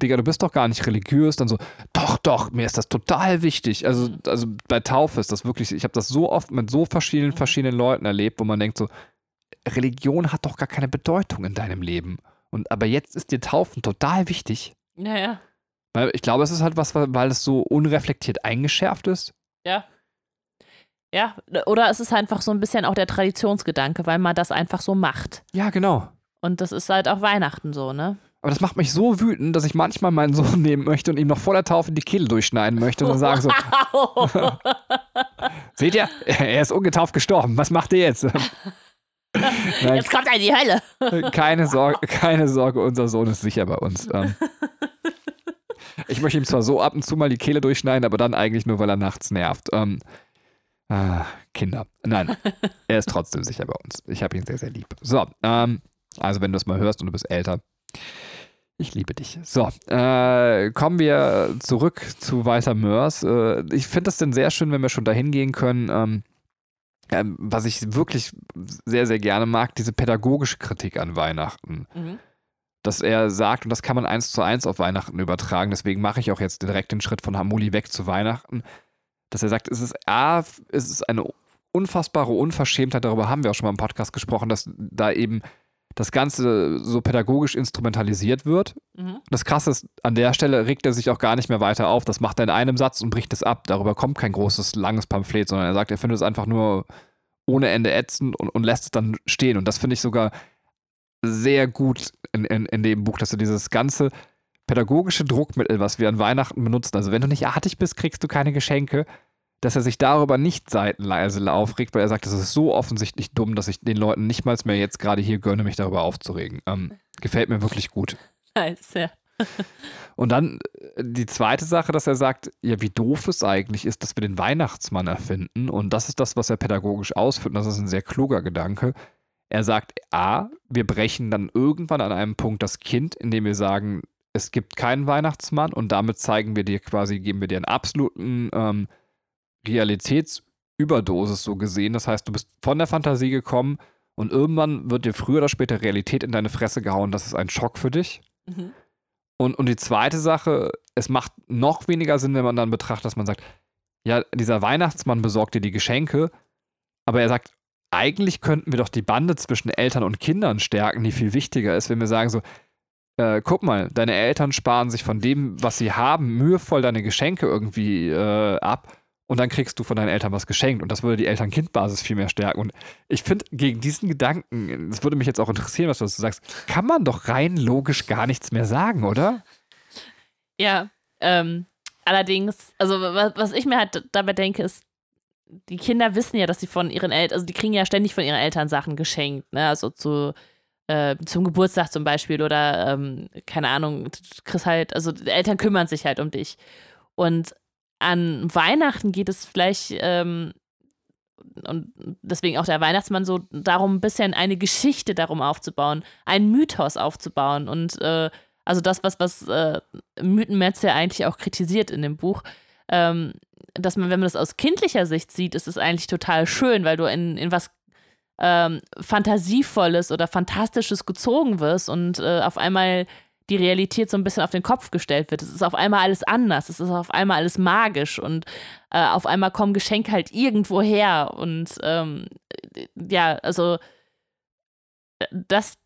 Digga, du bist doch gar nicht religiös, dann so, doch, doch, mir ist das total wichtig. Also, also bei Taufe ist das wirklich, ich habe das so oft mit so verschiedenen, verschiedenen Leuten erlebt, wo man denkt so, Religion hat doch gar keine Bedeutung in deinem Leben. Und aber jetzt ist dir Taufen total wichtig. Naja. Weil ich glaube, es ist halt was, weil es so unreflektiert eingeschärft ist. Ja. Ja, oder es ist einfach so ein bisschen auch der Traditionsgedanke, weil man das einfach so macht. Ja, genau. Und das ist halt auch Weihnachten so, ne? Aber das macht mich so wütend, dass ich manchmal meinen Sohn nehmen möchte und ihm noch vor der Taufe die Kehle durchschneiden möchte und dann sagen so. Seht ihr, er ist ungetauft gestorben. Was macht ihr jetzt? Nein, jetzt kommt er in die Hölle. keine Sorge, keine Sorge, unser Sohn ist sicher bei uns. Ähm. ich möchte ihm zwar so ab und zu mal die Kehle durchschneiden, aber dann eigentlich nur, weil er nachts nervt. Ähm, Ah, Kinder. Nein, er ist trotzdem sicher bei uns. Ich habe ihn sehr, sehr lieb. So, ähm, also wenn du es mal hörst und du bist älter, ich liebe dich. So, äh, kommen wir zurück zu Walter Mörs. Äh, ich finde es denn sehr schön, wenn wir schon dahin gehen können. Ähm, äh, was ich wirklich sehr, sehr gerne mag, diese pädagogische Kritik an Weihnachten. Mhm. Dass er sagt, und das kann man eins zu eins auf Weihnachten übertragen, deswegen mache ich auch jetzt direkt den Schritt von Hamuli weg zu Weihnachten dass er sagt, es ist A, es ist eine unfassbare Unverschämtheit, darüber haben wir auch schon mal im Podcast gesprochen, dass da eben das Ganze so pädagogisch instrumentalisiert wird. Mhm. Das Krasse ist, an der Stelle regt er sich auch gar nicht mehr weiter auf. Das macht er in einem Satz und bricht es ab. Darüber kommt kein großes, langes Pamphlet, sondern er sagt, er findet es einfach nur ohne Ende ätzend und, und lässt es dann stehen. Und das finde ich sogar sehr gut in, in, in dem Buch, dass er dieses ganze pädagogische Druckmittel, was wir an Weihnachten benutzen. Also wenn du nicht artig bist, kriegst du keine Geschenke. Dass er sich darüber nicht seitenleise aufregt, weil er sagt, das ist so offensichtlich dumm, dass ich den Leuten nicht mal mehr jetzt gerade hier gönne, mich darüber aufzuregen. Ähm, gefällt mir wirklich gut. Nice, ja. Und dann äh, die zweite Sache, dass er sagt, ja, wie doof es eigentlich ist, dass wir den Weihnachtsmann erfinden. Und das ist das, was er pädagogisch ausführt. Und das ist ein sehr kluger Gedanke. Er sagt, A, wir brechen dann irgendwann an einem Punkt das Kind, indem wir sagen, es gibt keinen Weihnachtsmann und damit zeigen wir dir quasi, geben wir dir einen absoluten ähm, Realitätsüberdosis so gesehen. Das heißt, du bist von der Fantasie gekommen und irgendwann wird dir früher oder später Realität in deine Fresse gehauen. Das ist ein Schock für dich. Mhm. Und, und die zweite Sache, es macht noch weniger Sinn, wenn man dann betrachtet, dass man sagt, ja, dieser Weihnachtsmann besorgt dir die Geschenke, aber er sagt, eigentlich könnten wir doch die Bande zwischen Eltern und Kindern stärken, die viel wichtiger ist, wenn wir sagen so, äh, guck mal, deine Eltern sparen sich von dem, was sie haben, mühevoll deine Geschenke irgendwie äh, ab und dann kriegst du von deinen Eltern was geschenkt und das würde die Eltern-Kind-Basis viel mehr stärken. Und ich finde, gegen diesen Gedanken, das würde mich jetzt auch interessieren, was du dazu sagst, kann man doch rein logisch gar nichts mehr sagen, oder? Ja, ähm, allerdings, also was, was ich mir halt dabei denke, ist, die Kinder wissen ja, dass sie von ihren Eltern, also die kriegen ja ständig von ihren Eltern Sachen geschenkt, ne? Also zu äh, zum Geburtstag zum Beispiel oder ähm, keine Ahnung, kriegst halt, also Eltern kümmern sich halt um dich. Und an Weihnachten geht es vielleicht, ähm, und deswegen auch der Weihnachtsmann so darum, ein bisschen eine Geschichte darum aufzubauen, einen Mythos aufzubauen. Und äh, also das, was, was äh, Mythenmetz ja eigentlich auch kritisiert in dem Buch, ähm, dass man, wenn man das aus kindlicher Sicht sieht, ist es eigentlich total schön, weil du in, in was ähm, Fantasievolles oder Fantastisches gezogen wirst und äh, auf einmal die Realität so ein bisschen auf den Kopf gestellt wird. Es ist auf einmal alles anders, es ist auf einmal alles magisch und äh, auf einmal kommen Geschenke halt irgendwo her. Und ähm, ja, also das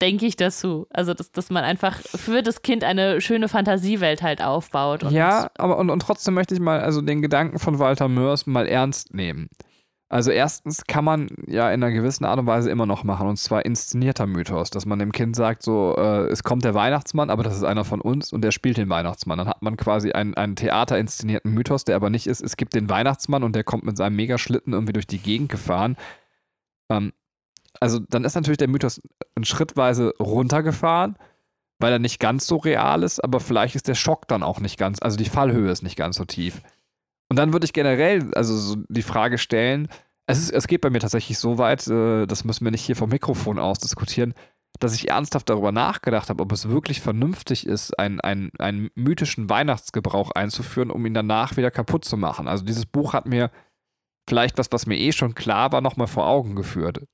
denke ich dazu. Also, dass, dass man einfach für das Kind eine schöne Fantasiewelt halt aufbaut. ja, aber und, und trotzdem möchte ich mal also den Gedanken von Walter Mörs mal ernst nehmen. Also erstens kann man ja in einer gewissen Art und Weise immer noch machen, und zwar inszenierter Mythos, dass man dem Kind sagt, so, äh, es kommt der Weihnachtsmann, aber das ist einer von uns und der spielt den Weihnachtsmann. Dann hat man quasi einen, einen theaterinszenierten Mythos, der aber nicht ist, es gibt den Weihnachtsmann und der kommt mit seinem Megaschlitten irgendwie durch die Gegend gefahren. Ähm, also dann ist natürlich der Mythos schrittweise runtergefahren, weil er nicht ganz so real ist, aber vielleicht ist der Schock dann auch nicht ganz, also die Fallhöhe ist nicht ganz so tief. Und dann würde ich generell also so die Frage stellen, es, ist, es geht bei mir tatsächlich so weit, äh, das müssen wir nicht hier vom Mikrofon aus diskutieren, dass ich ernsthaft darüber nachgedacht habe, ob es wirklich vernünftig ist, einen, einen, einen mythischen Weihnachtsgebrauch einzuführen, um ihn danach wieder kaputt zu machen. Also dieses Buch hat mir vielleicht was, was mir eh schon klar war, nochmal vor Augen geführt.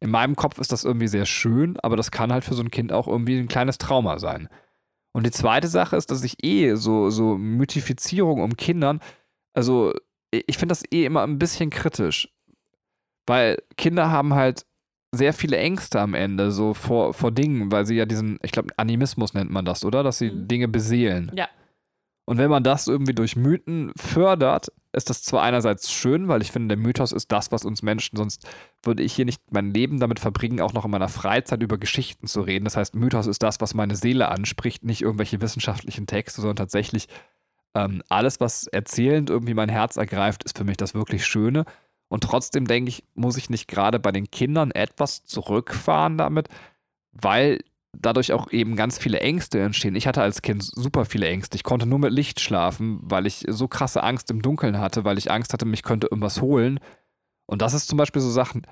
In meinem Kopf ist das irgendwie sehr schön, aber das kann halt für so ein Kind auch irgendwie ein kleines Trauma sein. Und die zweite Sache ist, dass ich eh so, so Mythifizierung um Kindern also ich finde das eh immer ein bisschen kritisch, weil Kinder haben halt sehr viele Ängste am Ende, so vor, vor Dingen, weil sie ja diesen, ich glaube, Animismus nennt man das, oder? Dass sie mhm. Dinge beseelen. Ja. Und wenn man das irgendwie durch Mythen fördert, ist das zwar einerseits schön, weil ich finde, der Mythos ist das, was uns Menschen, sonst würde ich hier nicht mein Leben damit verbringen, auch noch in meiner Freizeit über Geschichten zu reden. Das heißt, Mythos ist das, was meine Seele anspricht, nicht irgendwelche wissenschaftlichen Texte, sondern tatsächlich ähm, alles, was erzählend irgendwie mein Herz ergreift, ist für mich das wirklich Schöne. Und trotzdem denke ich, muss ich nicht gerade bei den Kindern etwas zurückfahren damit, weil dadurch auch eben ganz viele Ängste entstehen. Ich hatte als Kind super viele Ängste. Ich konnte nur mit Licht schlafen, weil ich so krasse Angst im Dunkeln hatte, weil ich Angst hatte, mich könnte irgendwas holen. Und das ist zum Beispiel so Sachen,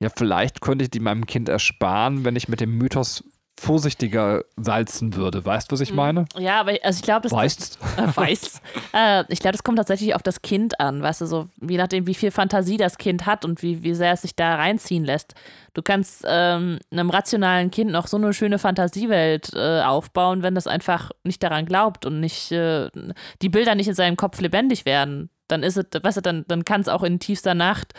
ja, vielleicht könnte ich die meinem Kind ersparen, wenn ich mit dem Mythos vorsichtiger salzen würde. Weißt du, was ich mhm. meine? Ja, aber also ich glaube, das. Weißt äh, weiß. äh, Ich glaube, das kommt tatsächlich auf das Kind an, weißt du, so je nachdem, wie viel Fantasie das Kind hat und wie, wie sehr es sich da reinziehen lässt. Du kannst ähm, einem rationalen Kind noch so eine schöne Fantasiewelt äh, aufbauen, wenn das einfach nicht daran glaubt und nicht äh, die Bilder nicht in seinem Kopf lebendig werden. Dann ist es, weißt du, dann, dann kann es auch in tiefster Nacht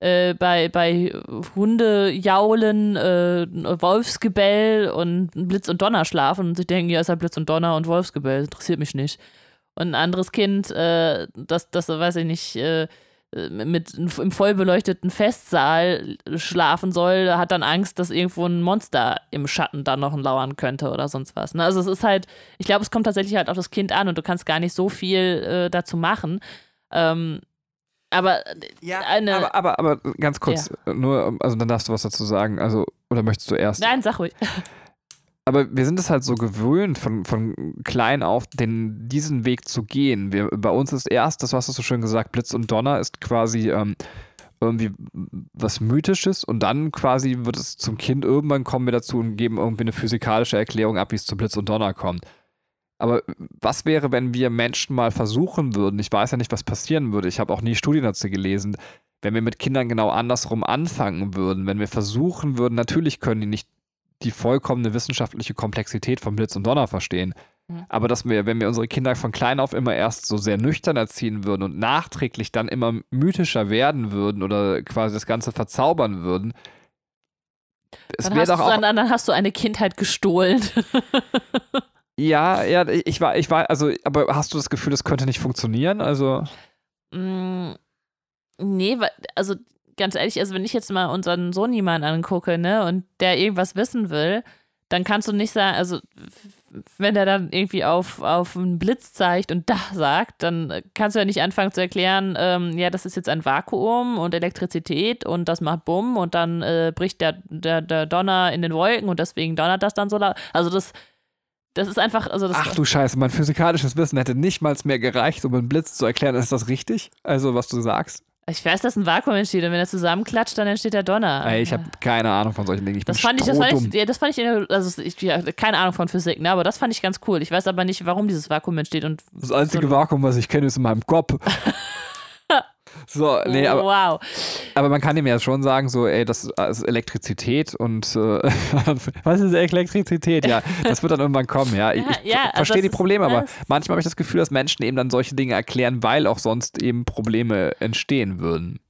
äh, bei, bei Hundejaulen, äh, Wolfsgebell und Blitz und Donner schlafen und sich denken, ja, ist halt Blitz und Donner und Wolfsgebell, interessiert mich nicht. Und ein anderes Kind, äh, das, das, weiß ich nicht, äh, mit im vollbeleuchteten Festsaal schlafen soll, hat dann Angst, dass irgendwo ein Monster im Schatten da noch lauern könnte oder sonst was. Ne? Also es ist halt, ich glaube, es kommt tatsächlich halt auf das Kind an und du kannst gar nicht so viel äh, dazu machen. Ähm, aber ja, eine. Aber, aber, aber ganz kurz, ja. nur, also dann darfst du was dazu sagen. Also, oder möchtest du erst? Nein, sag ruhig. Aber wir sind es halt so gewöhnt, von, von klein auf den, diesen Weg zu gehen. Wir, bei uns ist erst, das hast du so schön gesagt, Blitz und Donner ist quasi ähm, irgendwie was Mythisches und dann quasi wird es zum Kind, irgendwann kommen wir dazu und geben irgendwie eine physikalische Erklärung ab, wie es zu Blitz und Donner kommt. Aber was wäre, wenn wir Menschen mal versuchen würden, ich weiß ja nicht, was passieren würde, ich habe auch nie Studien dazu gelesen, wenn wir mit Kindern genau andersrum anfangen würden, wenn wir versuchen würden, natürlich können die nicht die vollkommene wissenschaftliche Komplexität von Blitz und Donner verstehen, mhm. aber dass wir, wenn wir unsere Kinder von klein auf immer erst so sehr nüchtern erziehen würden und nachträglich dann immer mythischer werden würden oder quasi das Ganze verzaubern würden, es dann, hast doch auch, dann, dann hast du eine Kindheit gestohlen. Ja, ja, ich war, ich war, also, aber hast du das Gefühl, das könnte nicht funktionieren? Also. Mm, nee, also ganz ehrlich, also wenn ich jetzt mal unseren Sohn jemanden angucke, ne, und der irgendwas wissen will, dann kannst du nicht sagen, also wenn der dann irgendwie auf, auf einen Blitz zeigt und da sagt, dann kannst du ja nicht anfangen zu erklären, ähm, ja, das ist jetzt ein Vakuum und Elektrizität und das macht Bumm und dann äh, bricht der, der, der Donner in den Wolken und deswegen donnert das dann so laut. Also das, das ist einfach. Also das Ach du Scheiße, mein physikalisches Wissen hätte nicht mal mehr gereicht, um einen Blitz zu erklären. Ist das richtig? Also, was du sagst? Ich weiß, dass ein Vakuum entsteht und wenn er zusammenklatscht, dann entsteht der Donner. Ey, ich habe keine Ahnung von solchen Dingen. Ich das, fand ich, das, fand ich, ja, das fand ich, also ich, ja, keine Ahnung von Physik, ne, aber das fand ich ganz cool. Ich weiß aber nicht, warum dieses Vakuum entsteht. Und das einzige so Vakuum, was ich kenne, ist in meinem Kopf. So, nee, aber, wow. aber man kann ihm ja schon sagen, so, ey, das ist Elektrizität und äh, was ist Elektrizität? Ja, das wird dann irgendwann kommen, ja. Ich, ich ja, also verstehe das die ist- Probleme, aber das- manchmal habe ich das Gefühl, dass Menschen eben dann solche Dinge erklären, weil auch sonst eben Probleme entstehen würden.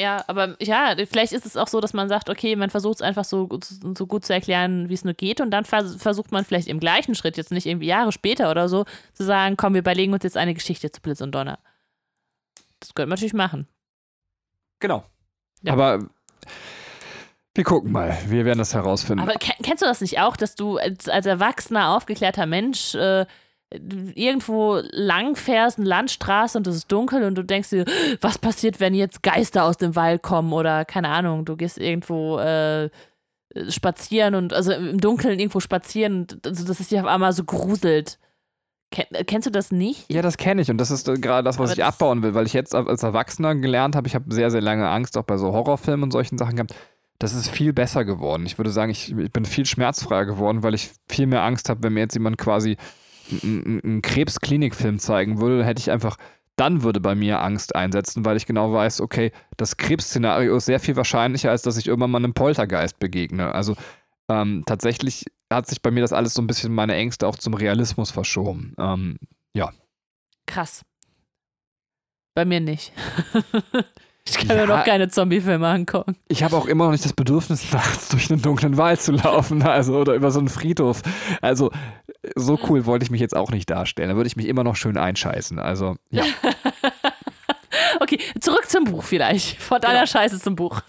Ja, aber ja, vielleicht ist es auch so, dass man sagt, okay, man versucht es einfach so, so gut zu erklären, wie es nur geht und dann vers versucht man vielleicht im gleichen Schritt, jetzt nicht irgendwie Jahre später oder so, zu sagen, komm, wir überlegen uns jetzt eine Geschichte zu Blitz und Donner. Das könnte man natürlich machen. Genau. Ja. Aber wir gucken mal, wir werden das herausfinden. Aber ke- kennst du das nicht auch, dass du als, als erwachsener, aufgeklärter Mensch äh, irgendwo lang fährst, eine Landstraße und es ist dunkel und du denkst dir, was passiert, wenn jetzt Geister aus dem Wald kommen oder keine Ahnung, du gehst irgendwo äh, spazieren und also im Dunkeln irgendwo spazieren und also, dass es dich auf einmal so gruselt. Ken, äh, kennst du das nicht? Ja, das kenne ich und das ist äh, gerade das, was Aber ich das- abbauen will, weil ich jetzt als Erwachsener gelernt habe, ich habe sehr, sehr lange Angst auch bei so Horrorfilmen und solchen Sachen gehabt. Das ist viel besser geworden. Ich würde sagen, ich, ich bin viel schmerzfreier geworden, weil ich viel mehr Angst habe, wenn mir jetzt jemand quasi einen Krebsklinikfilm zeigen würde, dann hätte ich einfach, dann würde bei mir Angst einsetzen, weil ich genau weiß, okay, das Krebsszenario ist sehr viel wahrscheinlicher, als dass ich irgendwann mal einem Poltergeist begegne. Also ähm, tatsächlich hat sich bei mir das alles so ein bisschen meine Ängste auch zum Realismus verschoben. Ähm, Krass. Bei mir nicht. ich kann Ja. mir noch keine Zombie-Filme angucken. Ich habe auch immer noch nicht das Bedürfnis, nachts durch einen dunklen Wald zu laufen, also oder über so einen Friedhof. Also so cool wollte ich mich jetzt auch nicht darstellen. Da würde ich mich immer noch schön einscheißen. Also ja, Okay, zurück zum Buch vielleicht. Von deiner Genau. Scheiße zum Buch.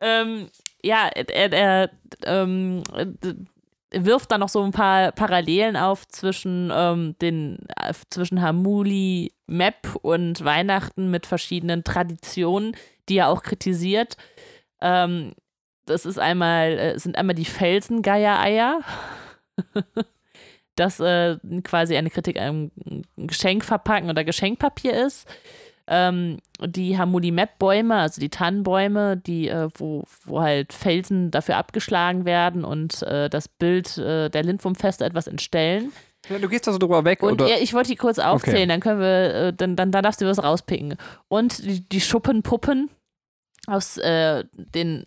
ähm, ja, er, er ähm, wirft dann noch so ein paar Parallelen auf zwischen ähm, den äh, zwischen Hamuli Map und Weihnachten mit verschiedenen Traditionen, die er auch kritisiert. Ähm, das ist einmal, äh, sind einmal die Felsengeier-Eier. das äh, quasi eine Kritik am Geschenk verpacken oder Geschenkpapier ist. Ähm, die Hamuli-Map-Bäume, also die Tannenbäume, die, äh, wo, wo halt Felsen dafür abgeschlagen werden und äh, das Bild äh, der Lindwurmfeste etwas entstellen. Ja, du gehst da so drüber weg, Und oder? ja, ich wollte die kurz aufzählen, dann können wir, äh, dann, dann, dann darfst du was rauspicken. Und die, die Schuppenpuppen aus äh, den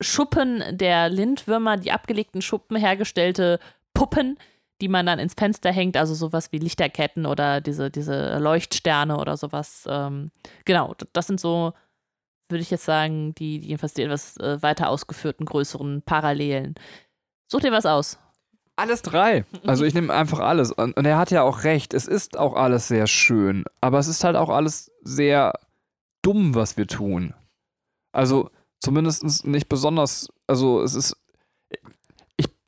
Schuppen der Lindwürmer, die abgelegten Schuppen hergestellte Puppen, die man dann ins Fenster hängt, also sowas wie Lichterketten oder diese, diese Leuchtsterne oder sowas. Ähm, genau, das sind so, würde ich jetzt sagen, die, die jedenfalls die etwas äh, weiter ausgeführten größeren Parallelen. Such dir was aus. Alles drei. Also ich nehme einfach alles. Und, und er hat ja auch recht. Es ist auch alles sehr schön. Aber es ist halt auch alles sehr dumm, was wir tun. Also zumindest nicht besonders. Also es ist.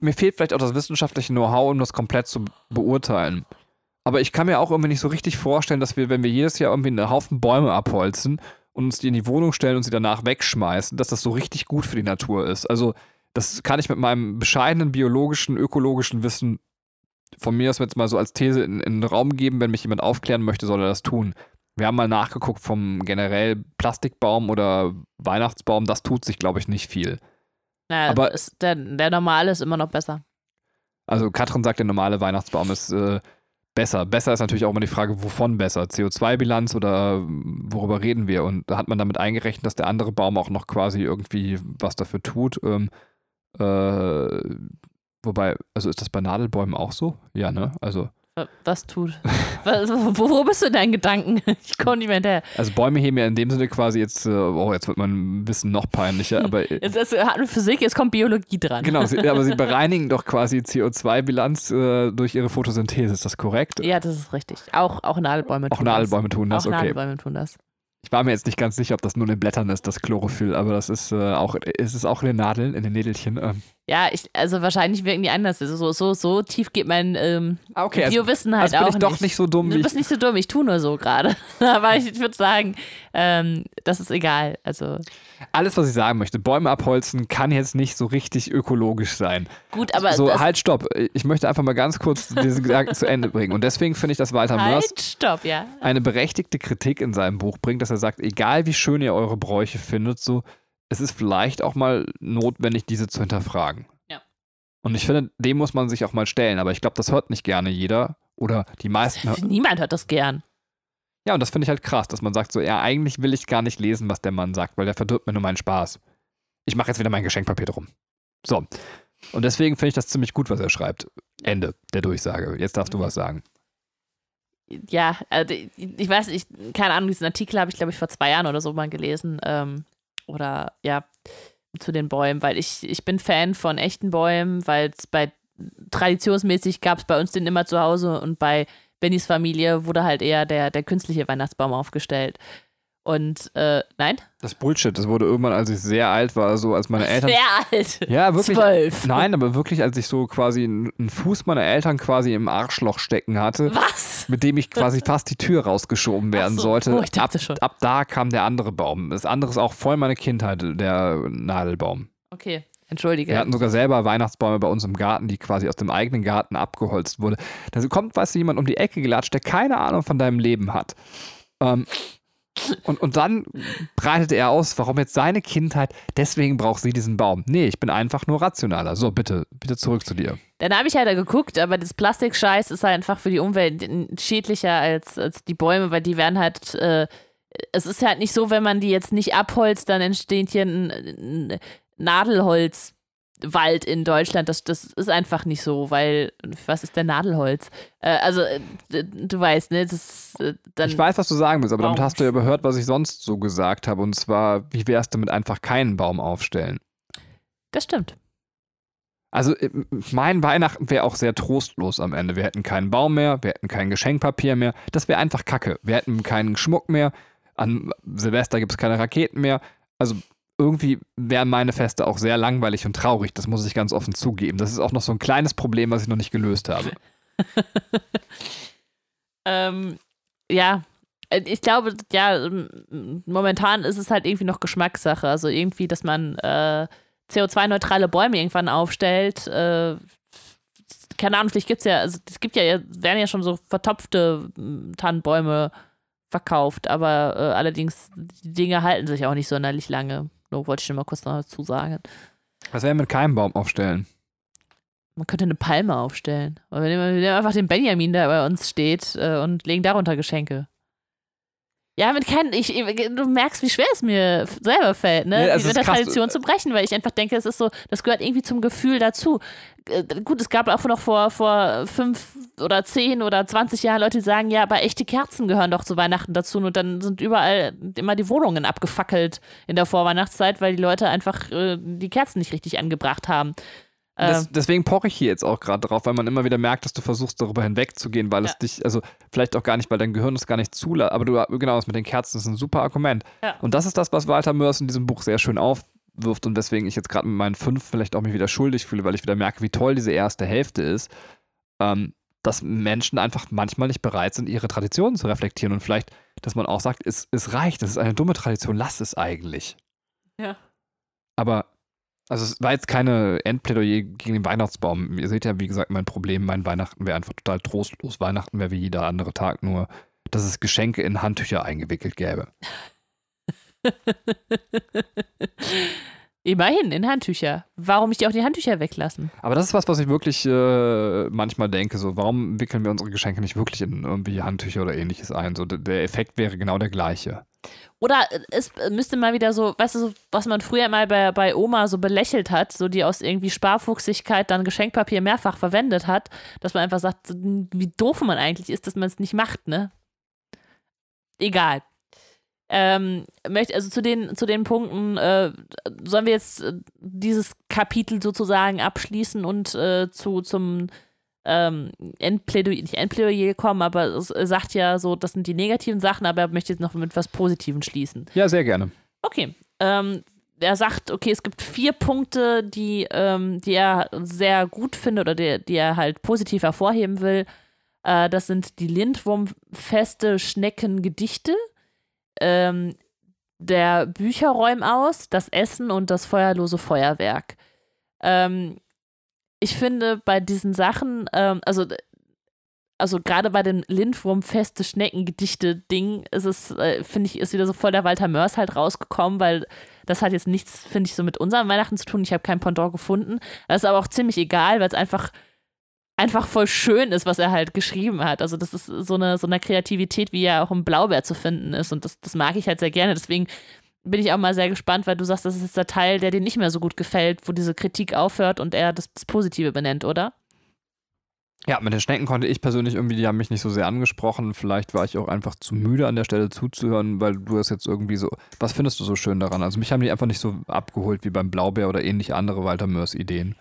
Mir fehlt vielleicht auch das wissenschaftliche Know-how, um das komplett zu beurteilen. Aber ich kann mir auch irgendwie nicht so richtig vorstellen, dass wir, wenn wir jedes Jahr irgendwie einen Haufen Bäume abholzen und uns die in die Wohnung stellen und sie danach wegschmeißen, dass das so richtig gut für die Natur ist. Also das kann ich mit meinem bescheidenen biologischen, ökologischen Wissen von mir aus jetzt mal so als These in, in den Raum geben, wenn mich jemand aufklären möchte, soll er das tun. Wir haben mal nachgeguckt vom generell Plastikbaum oder Weihnachtsbaum, das tut sich, glaube ich, nicht viel. Na, Aber- ist, der, der normale ist immer noch besser. Also Katrin sagt, der normale Weihnachtsbaum ist äh, besser. Besser ist natürlich auch immer die Frage, wovon besser? CO2-Bilanz oder äh, worüber reden wir? Und da hat man damit eingerechnet, dass der andere Baum auch noch quasi irgendwie was dafür tut. Ähm, äh, wobei, also ist das bei Nadelbäumen auch so? Ja, ne? Also, Was tut? Was, wo, bist du in deinen Gedanken? Ich komme nicht mehr hinterher. also Bäume heben ja in dem Sinne quasi jetzt, äh, oh, jetzt wird mein Wissen noch peinlicher, aber äh, Jetzt, jetzt hatten Physik, jetzt kommt Biologie dran. genau, sie, aber sie bereinigen doch quasi CO2-Bilanz äh, durch ihre Photosynthese, ist das korrekt? Ja, das ist richtig. Auch, auch Nadelbäume tun Auch Nadelbäume das. tun das, auch okay. Nadelbäume tun das. Ich war mir jetzt nicht ganz sicher, ob das nur in den Blättern ist, das Chlorophyll, aber das ist äh, auch, ist es auch in den Nadeln, in den Nädelchen. Ähm. Ja, ich, also wahrscheinlich wirken die anders. Also so, so, so tief geht mein ähm, Ah, okay, also, Biowissen halt also bin auch ich doch nicht. so dumm, Du ich bist nicht so dumm, ich tue nur so gerade. Aber ich würde sagen, ähm, das ist egal. Also Alles, was ich sagen möchte, Bäume abholzen kann jetzt nicht so richtig ökologisch sein. gut, aber so, halt, stopp. Ich möchte einfach mal ganz kurz diesen Gedanken zu Ende bringen. Und deswegen finde ich, dass Walter Mörs halt, stopp, ja. eine berechtigte Kritik in seinem Buch bringt, dass er sagt, egal wie schön ihr eure Bräuche findet, so, es ist vielleicht auch mal notwendig, diese zu hinterfragen. Ja. Und ich finde, dem muss man sich auch mal stellen. Aber ich glaube, das hört nicht gerne jeder oder die meisten. Niemand hört das gern. Ja, und das finde ich halt krass, dass man sagt so, ja, eigentlich will ich gar nicht lesen, was der Mann sagt, weil der verdirbt mir nur meinen Spaß. Ich mache jetzt wieder mein Geschenkpapier drum. So. Und deswegen finde ich das ziemlich gut, was er schreibt. Ende der Durchsage. Jetzt darfst du was sagen. Ja, also ich weiß nicht, keine Ahnung, diesen Artikel habe ich, glaube ich, vor zwei Jahren oder so mal gelesen. Ähm, oder ja, zu den Bäumen, weil ich, ich bin Fan von echten Bäumen, weil es bei traditionsmäßig gab es bei uns den immer zu Hause und bei Bennys Familie wurde halt eher der, der künstliche Weihnachtsbaum aufgestellt. Und äh, nein? Das Bullshit, das wurde irgendwann, als ich sehr alt war, so als meine Eltern. Sehr alt. Ja, wirklich. Zwölf. Nein, aber wirklich, als ich so quasi einen Fuß meiner Eltern quasi im Arschloch stecken hatte. Was? Mit dem ich quasi fast die Tür rausgeschoben werden so. sollte. Oh, ich dachte ab, schon. ab da kam der andere Baum. Das andere ist auch voll meine Kindheit, der Nadelbaum. Okay, entschuldige. Wir hatten sogar selber Weihnachtsbäume bei uns im Garten, die quasi aus dem eigenen Garten abgeholzt wurde. Da kommt, weißt du, jemand um die Ecke gelatscht, der keine Ahnung von deinem Leben hat. Ähm, und, und dann breitet er aus, warum jetzt seine Kindheit, deswegen braucht sie diesen Baum. Nee, ich bin einfach nur rationaler. So, bitte, bitte zurück zu dir. Dann habe ich halt da geguckt, aber das Plastikscheiß ist halt einfach für die Umwelt schädlicher als, als die Bäume, weil die werden halt, äh, es ist halt nicht so, wenn man die jetzt nicht abholzt, dann entsteht hier ein, ein Nadelholz. Wald in Deutschland, das, das ist einfach nicht so, weil, was ist denn Nadelholz? Äh, also, äh, du weißt, ne, das äh. Ich weiß, was du sagen willst, aber damit Baum. hast du ja überhört, was ich sonst so gesagt habe. Und zwar, wie wär's damit einfach keinen Baum aufstellen? Das stimmt. Also, äh, mein Weihnachten wäre auch sehr trostlos am Ende. Wir hätten keinen Baum mehr, wir hätten kein Geschenkpapier mehr. Das wäre einfach Kacke. Wir hätten keinen Schmuck mehr. An Silvester gibt es keine Raketen mehr. Also, irgendwie wären meine Feste auch sehr langweilig und traurig. Das muss ich ganz offen zugeben. Das ist auch noch so ein kleines Problem, was ich noch nicht gelöst habe. ähm, ja, äh, ich glaube, ja, m- momentan ist es halt irgendwie noch Geschmackssache. Also irgendwie, dass man äh, CO2-neutrale Bäume irgendwann aufstellt. Äh, keine Ahnung, vielleicht gibt es ja, also es gibt ja, werden ja schon so vertopfte Tannenbäume verkauft, aber äh, allerdings, die Dinge halten sich auch nicht sonderlich lange. Nur wollte ich schon mal kurz noch dazu sagen. Was wäre mit keinem Baum aufstellen? Man könnte eine Palme aufstellen. Oder wir nehmen, wir nehmen einfach den Benjamin, der bei uns steht, äh, und legen darunter Geschenke. Ja, mit keinen, ich, du merkst, wie schwer es mir selber fällt, ne? Ja, also mit der krass. Tradition zu brechen, weil ich einfach denke, es ist so, das gehört irgendwie zum Gefühl dazu. Äh, gut, es gab auch noch vor, vor fünf oder zehn oder 20 Jahren Leute, die sagen, ja, aber echte Kerzen gehören doch zu Weihnachten dazu. Und dann sind überall immer die Wohnungen abgefackelt in der Vorweihnachtszeit, weil die Leute einfach äh, die Kerzen nicht richtig angebracht haben. Das, deswegen poche ich hier jetzt auch gerade drauf, weil man immer wieder merkt, dass du versuchst, darüber hinwegzugehen, weil es Ja. dich, also vielleicht auch gar nicht, weil dein Gehirn es gar nicht zulässt, aber du, genau, das mit den Kerzen ist ein super Argument. Ja. Und das ist das, was Walter Mörs in diesem Buch sehr schön aufwirft und weswegen ich jetzt gerade mit meinen fünf vielleicht auch mich wieder schuldig fühle, weil ich wieder merke, wie toll diese erste Hälfte ist, ähm, dass Menschen einfach manchmal nicht bereit sind, ihre Traditionen zu reflektieren und vielleicht, dass man auch sagt, es, es reicht, das ist eine dumme Tradition, lass es eigentlich. Ja. Aber, also es war jetzt keine Endplädoyer gegen den Weihnachtsbaum. Ihr seht ja, wie gesagt, mein Problem, mein Weihnachten wäre einfach total trostlos. Weihnachten wäre wie jeder andere Tag, nur dass es Geschenke in Handtücher eingewickelt gäbe. Immerhin in Handtücher. Warum nicht auch die Handtücher weglassen? Aber das ist was, was ich wirklich äh, manchmal denke. So, warum wickeln wir unsere Geschenke nicht wirklich in irgendwie Handtücher oder ähnliches ein? So, der Effekt wäre genau der gleiche. Oder äh, es müsste mal wieder so, weißt du, so, was man früher mal bei, bei Oma so belächelt hat, so die aus irgendwie Sparfuchsigkeit dann Geschenkpapier mehrfach verwendet hat, dass man einfach sagt, wie doof man eigentlich ist, dass man es nicht macht, ne? Egal. Ähm, möchte, also zu den, zu den Punkten, äh, sollen wir jetzt äh, dieses Kapitel sozusagen abschließen und äh, zu, zum ähm, Endplädoyer, nicht Endplädoyer kommen, aber es sagt ja so, das sind die negativen Sachen, aber er möchte jetzt noch mit was Positivem schließen. Ja, sehr gerne. Okay. Ähm, er sagt, okay, es gibt vier Punkte, die, ähm, die er sehr gut findet oder die, die er halt positiv hervorheben will. Äh, das sind die Lindwurmfeste Schneckengedichte, ähm, der Bücherräum aus, das Essen und das feuerlose Feuerwerk. Ähm, ich finde bei diesen Sachen, ähm, also also gerade bei dem Lindwurmfeste Schneckengedichte-Ding ist es, äh, finde ich, ist wieder so voll der Walter Mörs halt rausgekommen, weil das hat jetzt nichts, finde ich, so mit unserem Weihnachten zu tun. Ich habe kein Pendant gefunden. Das ist aber auch ziemlich egal, weil es einfach einfach voll schön ist, was er halt geschrieben hat. Also das ist so eine, so eine Kreativität, wie ja auch im Blaubeer zu finden ist. Und das, das mag ich halt sehr gerne. Deswegen bin ich auch mal sehr gespannt, weil du sagst, das ist jetzt der Teil, der dir nicht mehr so gut gefällt, wo diese Kritik aufhört und er das, das Positive benennt, oder? Ja, mit den Schnecken konnte ich persönlich irgendwie, die haben mich nicht so sehr angesprochen. Vielleicht war ich auch einfach zu müde an der Stelle zuzuhören, weil du das jetzt irgendwie so. Was findest du so schön daran? Also mich haben die einfach nicht so abgeholt wie beim Blaubeer oder ähnliche andere Walter Mörs Ideen.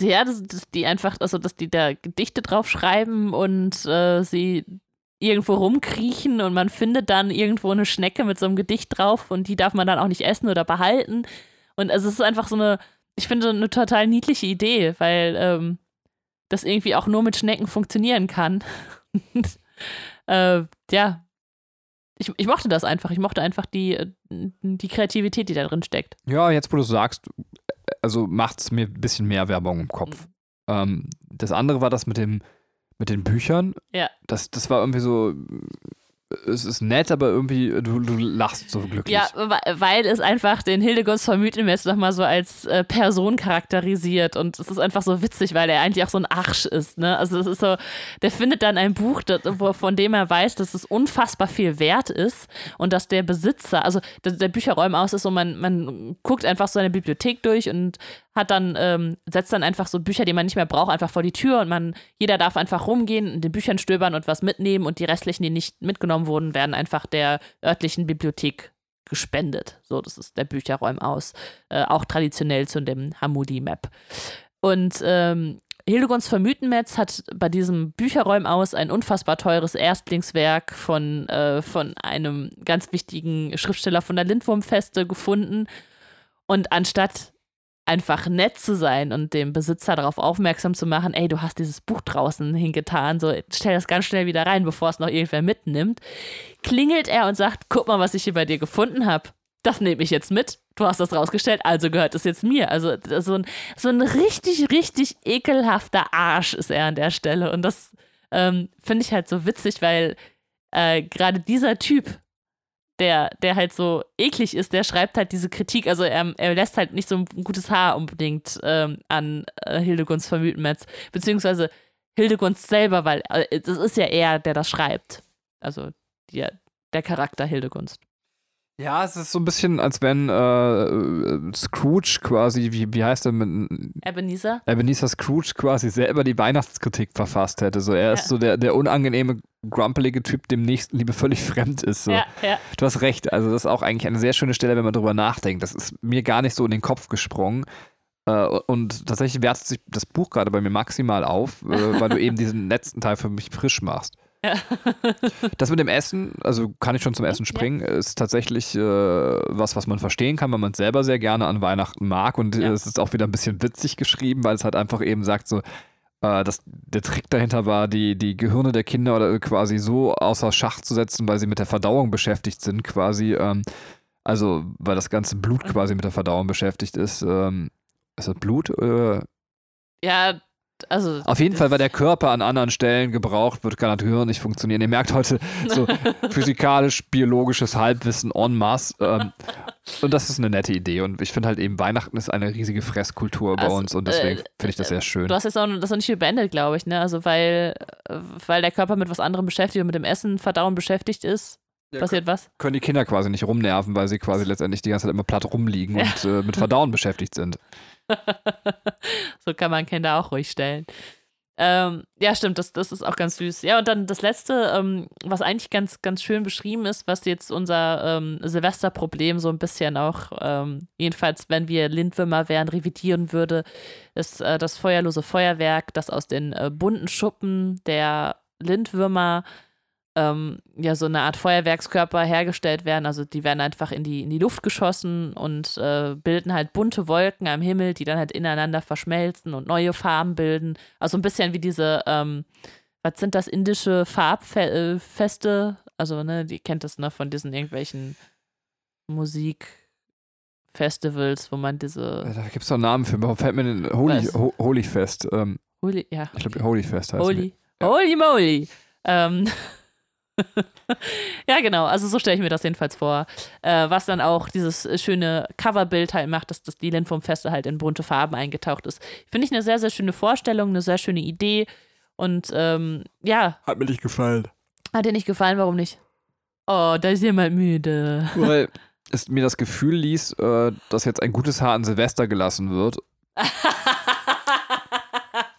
Ja, dass, dass die einfach, also dass die da Gedichte drauf schreiben und äh, sie irgendwo rumkriechen und man findet dann irgendwo eine Schnecke mit so einem Gedicht drauf und die darf man dann auch nicht essen oder behalten. Und also es ist einfach so eine, ich finde, eine total niedliche Idee, weil ähm, das irgendwie auch nur mit Schnecken funktionieren kann. äh, ja, ich, ich mochte das einfach. Ich mochte einfach die, äh, die Kreativität, die da drin steckt. Ja, jetzt wo du sagst, also macht es mir ein bisschen mehr Werbung im Kopf. Mhm. Ähm, das andere war das mit dem mit den Büchern. Ja. Das, das war irgendwie so, es ist nett, aber irgendwie, du, du lachst so glücklich. Ja, weil es einfach den Hildegunst von Mythenmetz nochmal so als äh, Person charakterisiert und es ist einfach so witzig, weil er eigentlich auch so ein Arsch ist, ne? Also es ist so, der findet dann ein Buch, das, wo, von dem er weiß, dass es unfassbar viel wert ist und dass der Besitzer, also der, der Bücherräum aus ist so, man, man guckt einfach so eine Bibliothek durch und hat dann, ähm, setzt dann einfach so Bücher, die man nicht mehr braucht, einfach vor die Tür und man, jeder darf einfach rumgehen, in den Büchern stöbern und was mitnehmen und die restlichen, die nicht mitgenommen wurden, werden einfach der örtlichen Bibliothek gespendet. So, das ist der Bücherräum aus. Äh, auch traditionell zu dem Hamudi-Map. Und ähm, Hildegunds von Mythenmetz hat bei diesem Bücherräum aus ein unfassbar teures Erstlingswerk von, äh, von einem ganz wichtigen Schriftsteller von der Lindwurmfeste gefunden. Und anstatt einfach nett zu sein und dem Besitzer darauf aufmerksam zu machen, ey, du hast dieses Buch draußen hingetan, so stell das ganz schnell wieder rein, bevor es noch irgendwer mitnimmt, klingelt er und sagt, guck mal, was ich hier bei dir gefunden habe. Das nehme ich jetzt mit. Du hast das rausgestellt, also gehört es jetzt mir. Also so ein, so ein richtig, richtig ekelhafter Arsch ist er an der Stelle. Und das ähm, finde ich halt so witzig, weil äh, gerade dieser Typ der, der halt so eklig ist, der schreibt halt diese Kritik. Also er, er lässt halt nicht so ein gutes Haar unbedingt ähm, an äh, Hildegunst von Mythenmetz. Beziehungsweise Hildegunst selber, weil äh, das ist ja er, der das schreibt. Also die, der Charakter Hildegunst. Ja, es ist so ein bisschen, als wenn äh, Scrooge quasi, wie, wie heißt er mit Ebenezer? Ebenezer Scrooge quasi selber die Weihnachtskritik verfasst hätte. So, er ja. ist so der, der unangenehme, grumpelige Typ, dem Nächstenliebe völlig fremd ist. So. Ja, ja. Du hast recht. Also, das ist auch eigentlich eine sehr schöne Stelle, wenn man drüber nachdenkt. Das ist mir gar nicht so in den Kopf gesprungen. Äh, und tatsächlich wertet sich das Buch gerade bei mir maximal auf, äh, weil du eben diesen letzten Teil für mich frisch machst. Das mit dem Essen, also kann ich schon zum Essen springen, ja. ist tatsächlich äh, was, was man verstehen kann, weil man es selber sehr gerne an Weihnachten mag. Und ja. es ist auch wieder ein bisschen witzig geschrieben, weil es halt einfach eben sagt, so, äh, dass der Trick dahinter war, die, die Gehirne der Kinder oder quasi so außer Schach zu setzen, weil sie mit der Verdauung beschäftigt sind, quasi. Ähm, also, weil das ganze Blut quasi mit der Verdauung beschäftigt ist. Ähm, ist das Blut? Äh, ja, also. Auf jeden Fall, weil der Körper an anderen Stellen gebraucht wird, kann das Gehirn nicht funktionieren. Ihr merkt heute so physikalisch-biologisches Halbwissen en masse. Ähm, und das ist eine nette Idee. Und ich finde halt eben, Weihnachten ist eine riesige Fresskultur bei also, uns und deswegen äh, finde ich das sehr schön. Du hast jetzt auch das noch nicht beendet, glaube ich, ne? Also, weil, weil der Körper mit was anderem beschäftigt und mit dem Essen, Verdauen beschäftigt ist. Ja, passiert was? Können die Kinder quasi nicht rumnerven, weil sie quasi letztendlich die ganze Zeit immer platt rumliegen ja. und äh, mit Verdauen beschäftigt sind. so kann man Kinder auch ruhig stellen. Ähm, ja, stimmt, das, das ist auch ganz süß. Ja, und dann das Letzte, ähm, was eigentlich ganz, ganz schön beschrieben ist, was jetzt unser ähm, Silvesterproblem so ein bisschen auch, ähm, jedenfalls wenn wir Lindwürmer wären, revidieren würde, ist äh, das feuerlose Feuerwerk, das aus den äh, bunten Schuppen der Lindwürmer ähm, ja so eine Art Feuerwerkskörper hergestellt werden. Also die werden einfach in die, in die Luft geschossen und äh, bilden halt bunte Wolken am Himmel, die dann halt ineinander verschmelzen und neue Farben bilden. Also ein bisschen wie diese, ähm, was sind das, indische Farbfeste? Also, ne, die kennt das, ne, von diesen irgendwelchen Musikfestivals, wo man diese. Da gibt es doch einen Namen für. Warum fällt mir denn Holy, Ho Holy Fest? Ähm, Holy, ja. Ich glaube, Holy Fest heißt Holy. Ja. Holy moly. Ähm, ja, genau. Also so stelle ich mir das jedenfalls vor. Äh, was dann auch dieses schöne Coverbild halt macht, dass das Dylan vom Feste halt in bunte Farben eingetaucht ist. Finde ich eine sehr, sehr schöne Vorstellung, eine sehr schöne Idee. Und ähm, ja, Hat mir nicht gefallen. hat dir nicht gefallen, warum nicht? Oh, da ist jemand müde. Weil es mir das Gefühl ließ, äh, dass jetzt ein gutes Haar an Silvester gelassen wird.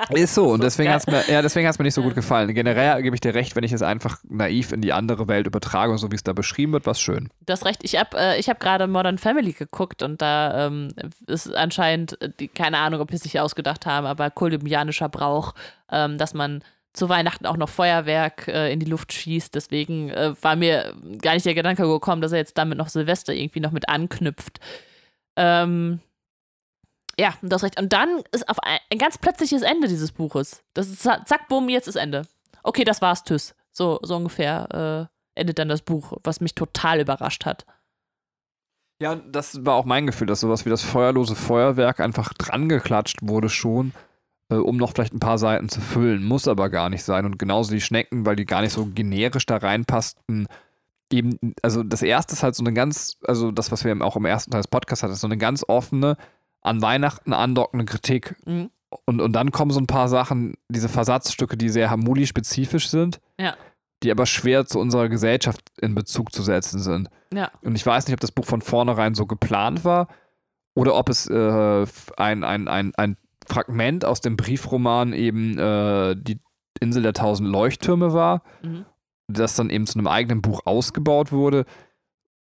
Ist so, und deswegen hat es mir, ja, deswegen hat's mir nicht so gut gefallen. Generell gebe ich dir recht, wenn ich es einfach naiv in die andere Welt übertrage und so wie es da beschrieben wird, was schön. Du hast recht, ich habe äh, ich hab gerade Modern Family geguckt und da ähm, ist anscheinend, äh, die, keine Ahnung, ob die es sich ausgedacht haben, aber kolumbianischer Brauch, ähm, dass man zu Weihnachten auch noch Feuerwerk äh, in die Luft schießt. Deswegen äh, war mir gar nicht der Gedanke gekommen, dass er jetzt damit noch Silvester irgendwie noch mit anknüpft. Ähm, ja, du hast recht. Und dann ist auf ein, ein ganz plötzliches Ende dieses Buches. Das ist za- zack, bumm, jetzt ist Ende. Okay, das war's, tschüss. So, so ungefähr äh, endet dann das Buch, was mich total überrascht hat. Ja, das war auch mein Gefühl, dass sowas wie das feuerlose Feuerwerk einfach drangeklatscht wurde schon, äh, um noch vielleicht ein paar Seiten zu füllen. Muss aber gar nicht sein. Und genauso die Schnecken, weil die gar nicht so generisch da reinpassten. Eben, also das erste ist halt so eine ganz, also das, was wir auch im ersten Teil des Podcasts hatten, ist so eine ganz offene, an Weihnachten andockende Kritik. Mhm. Und, und dann kommen so ein paar Sachen, diese Versatzstücke, die sehr Hamuli-spezifisch sind, Ja. die aber schwer zu unserer Gesellschaft in Bezug zu setzen sind. Ja. Und ich weiß nicht, ob das Buch von vornherein so geplant war oder ob es äh, ein, ein, ein, ein Fragment aus dem Briefroman eben äh, die Insel der tausend Leuchttürme war, Mhm. das dann eben zu einem eigenen Buch ausgebaut wurde.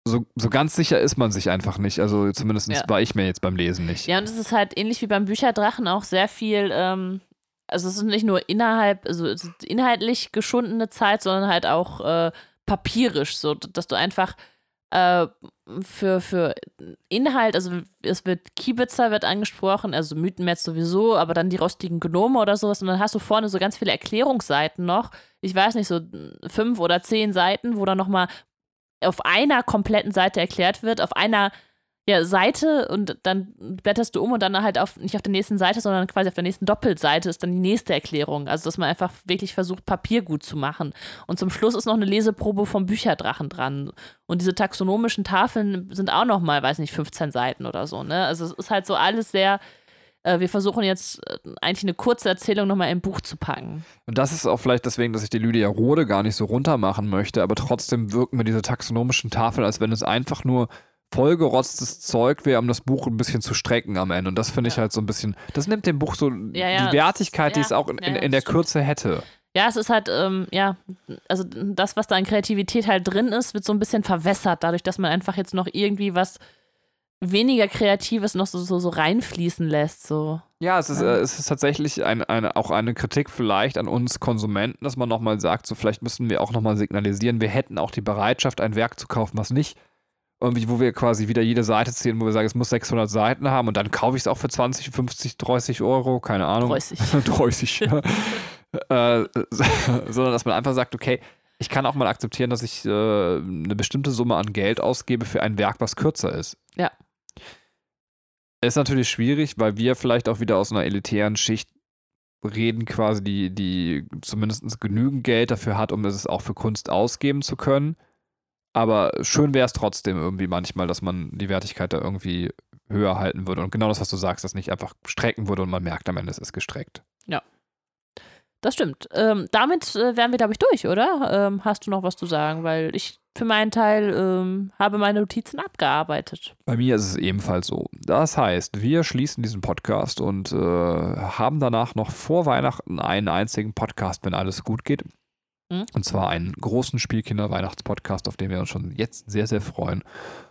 So, so ganz sicher ist man sich einfach nicht. Also zumindest Ja. war ich mir jetzt beim Lesen nicht. Ja, und es ist halt ähnlich wie beim Bücherdrachen auch sehr viel, ähm, also es ist nicht nur innerhalb, also es ist inhaltlich geschundene Zeit, sondern halt auch äh, papirisch, so dass du einfach äh, für, für Inhalt, also es wird Kiebitzer wird angesprochen, also Mythenmetz sowieso, aber dann die rostigen Gnome oder sowas und dann hast du vorne so ganz viele Erklärungsseiten noch, ich weiß nicht, so fünf oder zehn Seiten, wo dann nochmal auf einer kompletten Seite erklärt wird, auf einer ja, Seite und dann blätterst du um und dann halt auf, nicht auf der nächsten Seite, sondern quasi auf der nächsten Doppelseite ist dann die nächste Erklärung. Also, dass man einfach wirklich versucht, Papier gut zu machen. Und zum Schluss ist noch eine Leseprobe vom Bücherdrachen dran. Und diese taxonomischen Tafeln sind auch noch mal, weiß nicht, 15 Seiten oder so, ne? Also, es ist halt so alles sehr, äh, wir versuchen jetzt äh, eigentlich eine kurze Erzählung noch mal in ein Buch zu packen. Und das ist auch vielleicht deswegen, dass ich die Lydia Rode gar nicht so runter machen möchte, aber trotzdem wirken mir diese taxonomischen Tafeln, als wenn es einfach nur vollgerotztes Zeug wäre, um das Buch ein bisschen zu strecken am Ende. Und das finde ich Ja. halt so ein bisschen, das nimmt dem Buch so Ja, ja, die Wertigkeit, die es auch in, in, in der stimmt. Kürze hätte. Ja, es ist halt, ähm, ja, also das, was da an Kreativität halt drin ist, wird so ein bisschen verwässert, dadurch, dass man einfach jetzt noch irgendwie was weniger Kreatives noch so, so, so reinfließen lässt. So. Ja, es ist, Ja. äh, es ist tatsächlich ein, eine, auch eine Kritik vielleicht an uns Konsumenten, dass man nochmal sagt, so vielleicht müssen wir auch nochmal signalisieren, wir hätten auch die Bereitschaft, ein Werk zu kaufen, was nicht irgendwie, wo wir quasi wieder jede Seite ziehen, wo wir sagen, es muss 600 Seiten haben und dann kaufe ich es auch für 20, 50, 30 Euro, keine Ahnung. 30. 30, ja. äh, sondern dass man einfach sagt, okay, ich kann auch mal akzeptieren, dass ich äh, eine bestimmte Summe an Geld ausgebe für ein Werk, was kürzer ist. Ja. Ist natürlich schwierig, weil wir vielleicht auch wieder aus einer elitären Schicht reden, quasi, die, die zumindest genügend Geld dafür hat, um es auch für Kunst ausgeben zu können. Aber schön wäre es trotzdem irgendwie manchmal, dass man die Wertigkeit da irgendwie höher halten würde. Und genau das, was du sagst, dass nicht einfach strecken würde und man merkt am Ende, es ist gestreckt. Das stimmt. Ähm, damit äh, wären wir, glaube ich, durch, oder? Ähm, hast du noch was zu sagen? Weil ich für meinen Teil ähm, habe meine Notizen abgearbeitet. Bei mir ist es ebenfalls so. Das heißt, wir schließen diesen Podcast und äh, haben danach noch vor Weihnachten einen einzigen Podcast, wenn alles gut geht. Mhm. Und zwar einen großen Spielkinder-Weihnachtspodcast, auf den wir uns schon jetzt sehr, sehr freuen.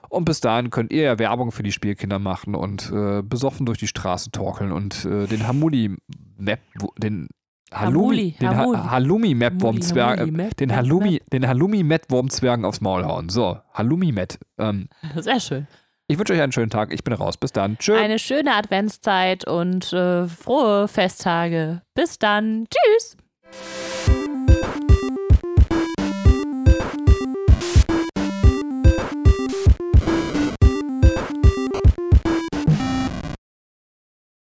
Und bis dahin könnt ihr ja Werbung für die Spielkinder machen und äh, besoffen durch die Straße torkeln und äh, den Hamuli-Map, den Hamuli, den Ha- Hamuli. Halloumi-Map-Wurmzwerg, Hamuli, Map, den Halloumi, den Halloumi-Met-Wurmzwergen aufs Maul hauen. So, Halloumi-Met. Ähm, Map. Sehr schön. ich wünsche euch einen schönen Tag. Ich bin raus. Bis dann. Tschüss. Eine schöne Adventszeit und äh, frohe Festtage. Bis dann. Tschüss.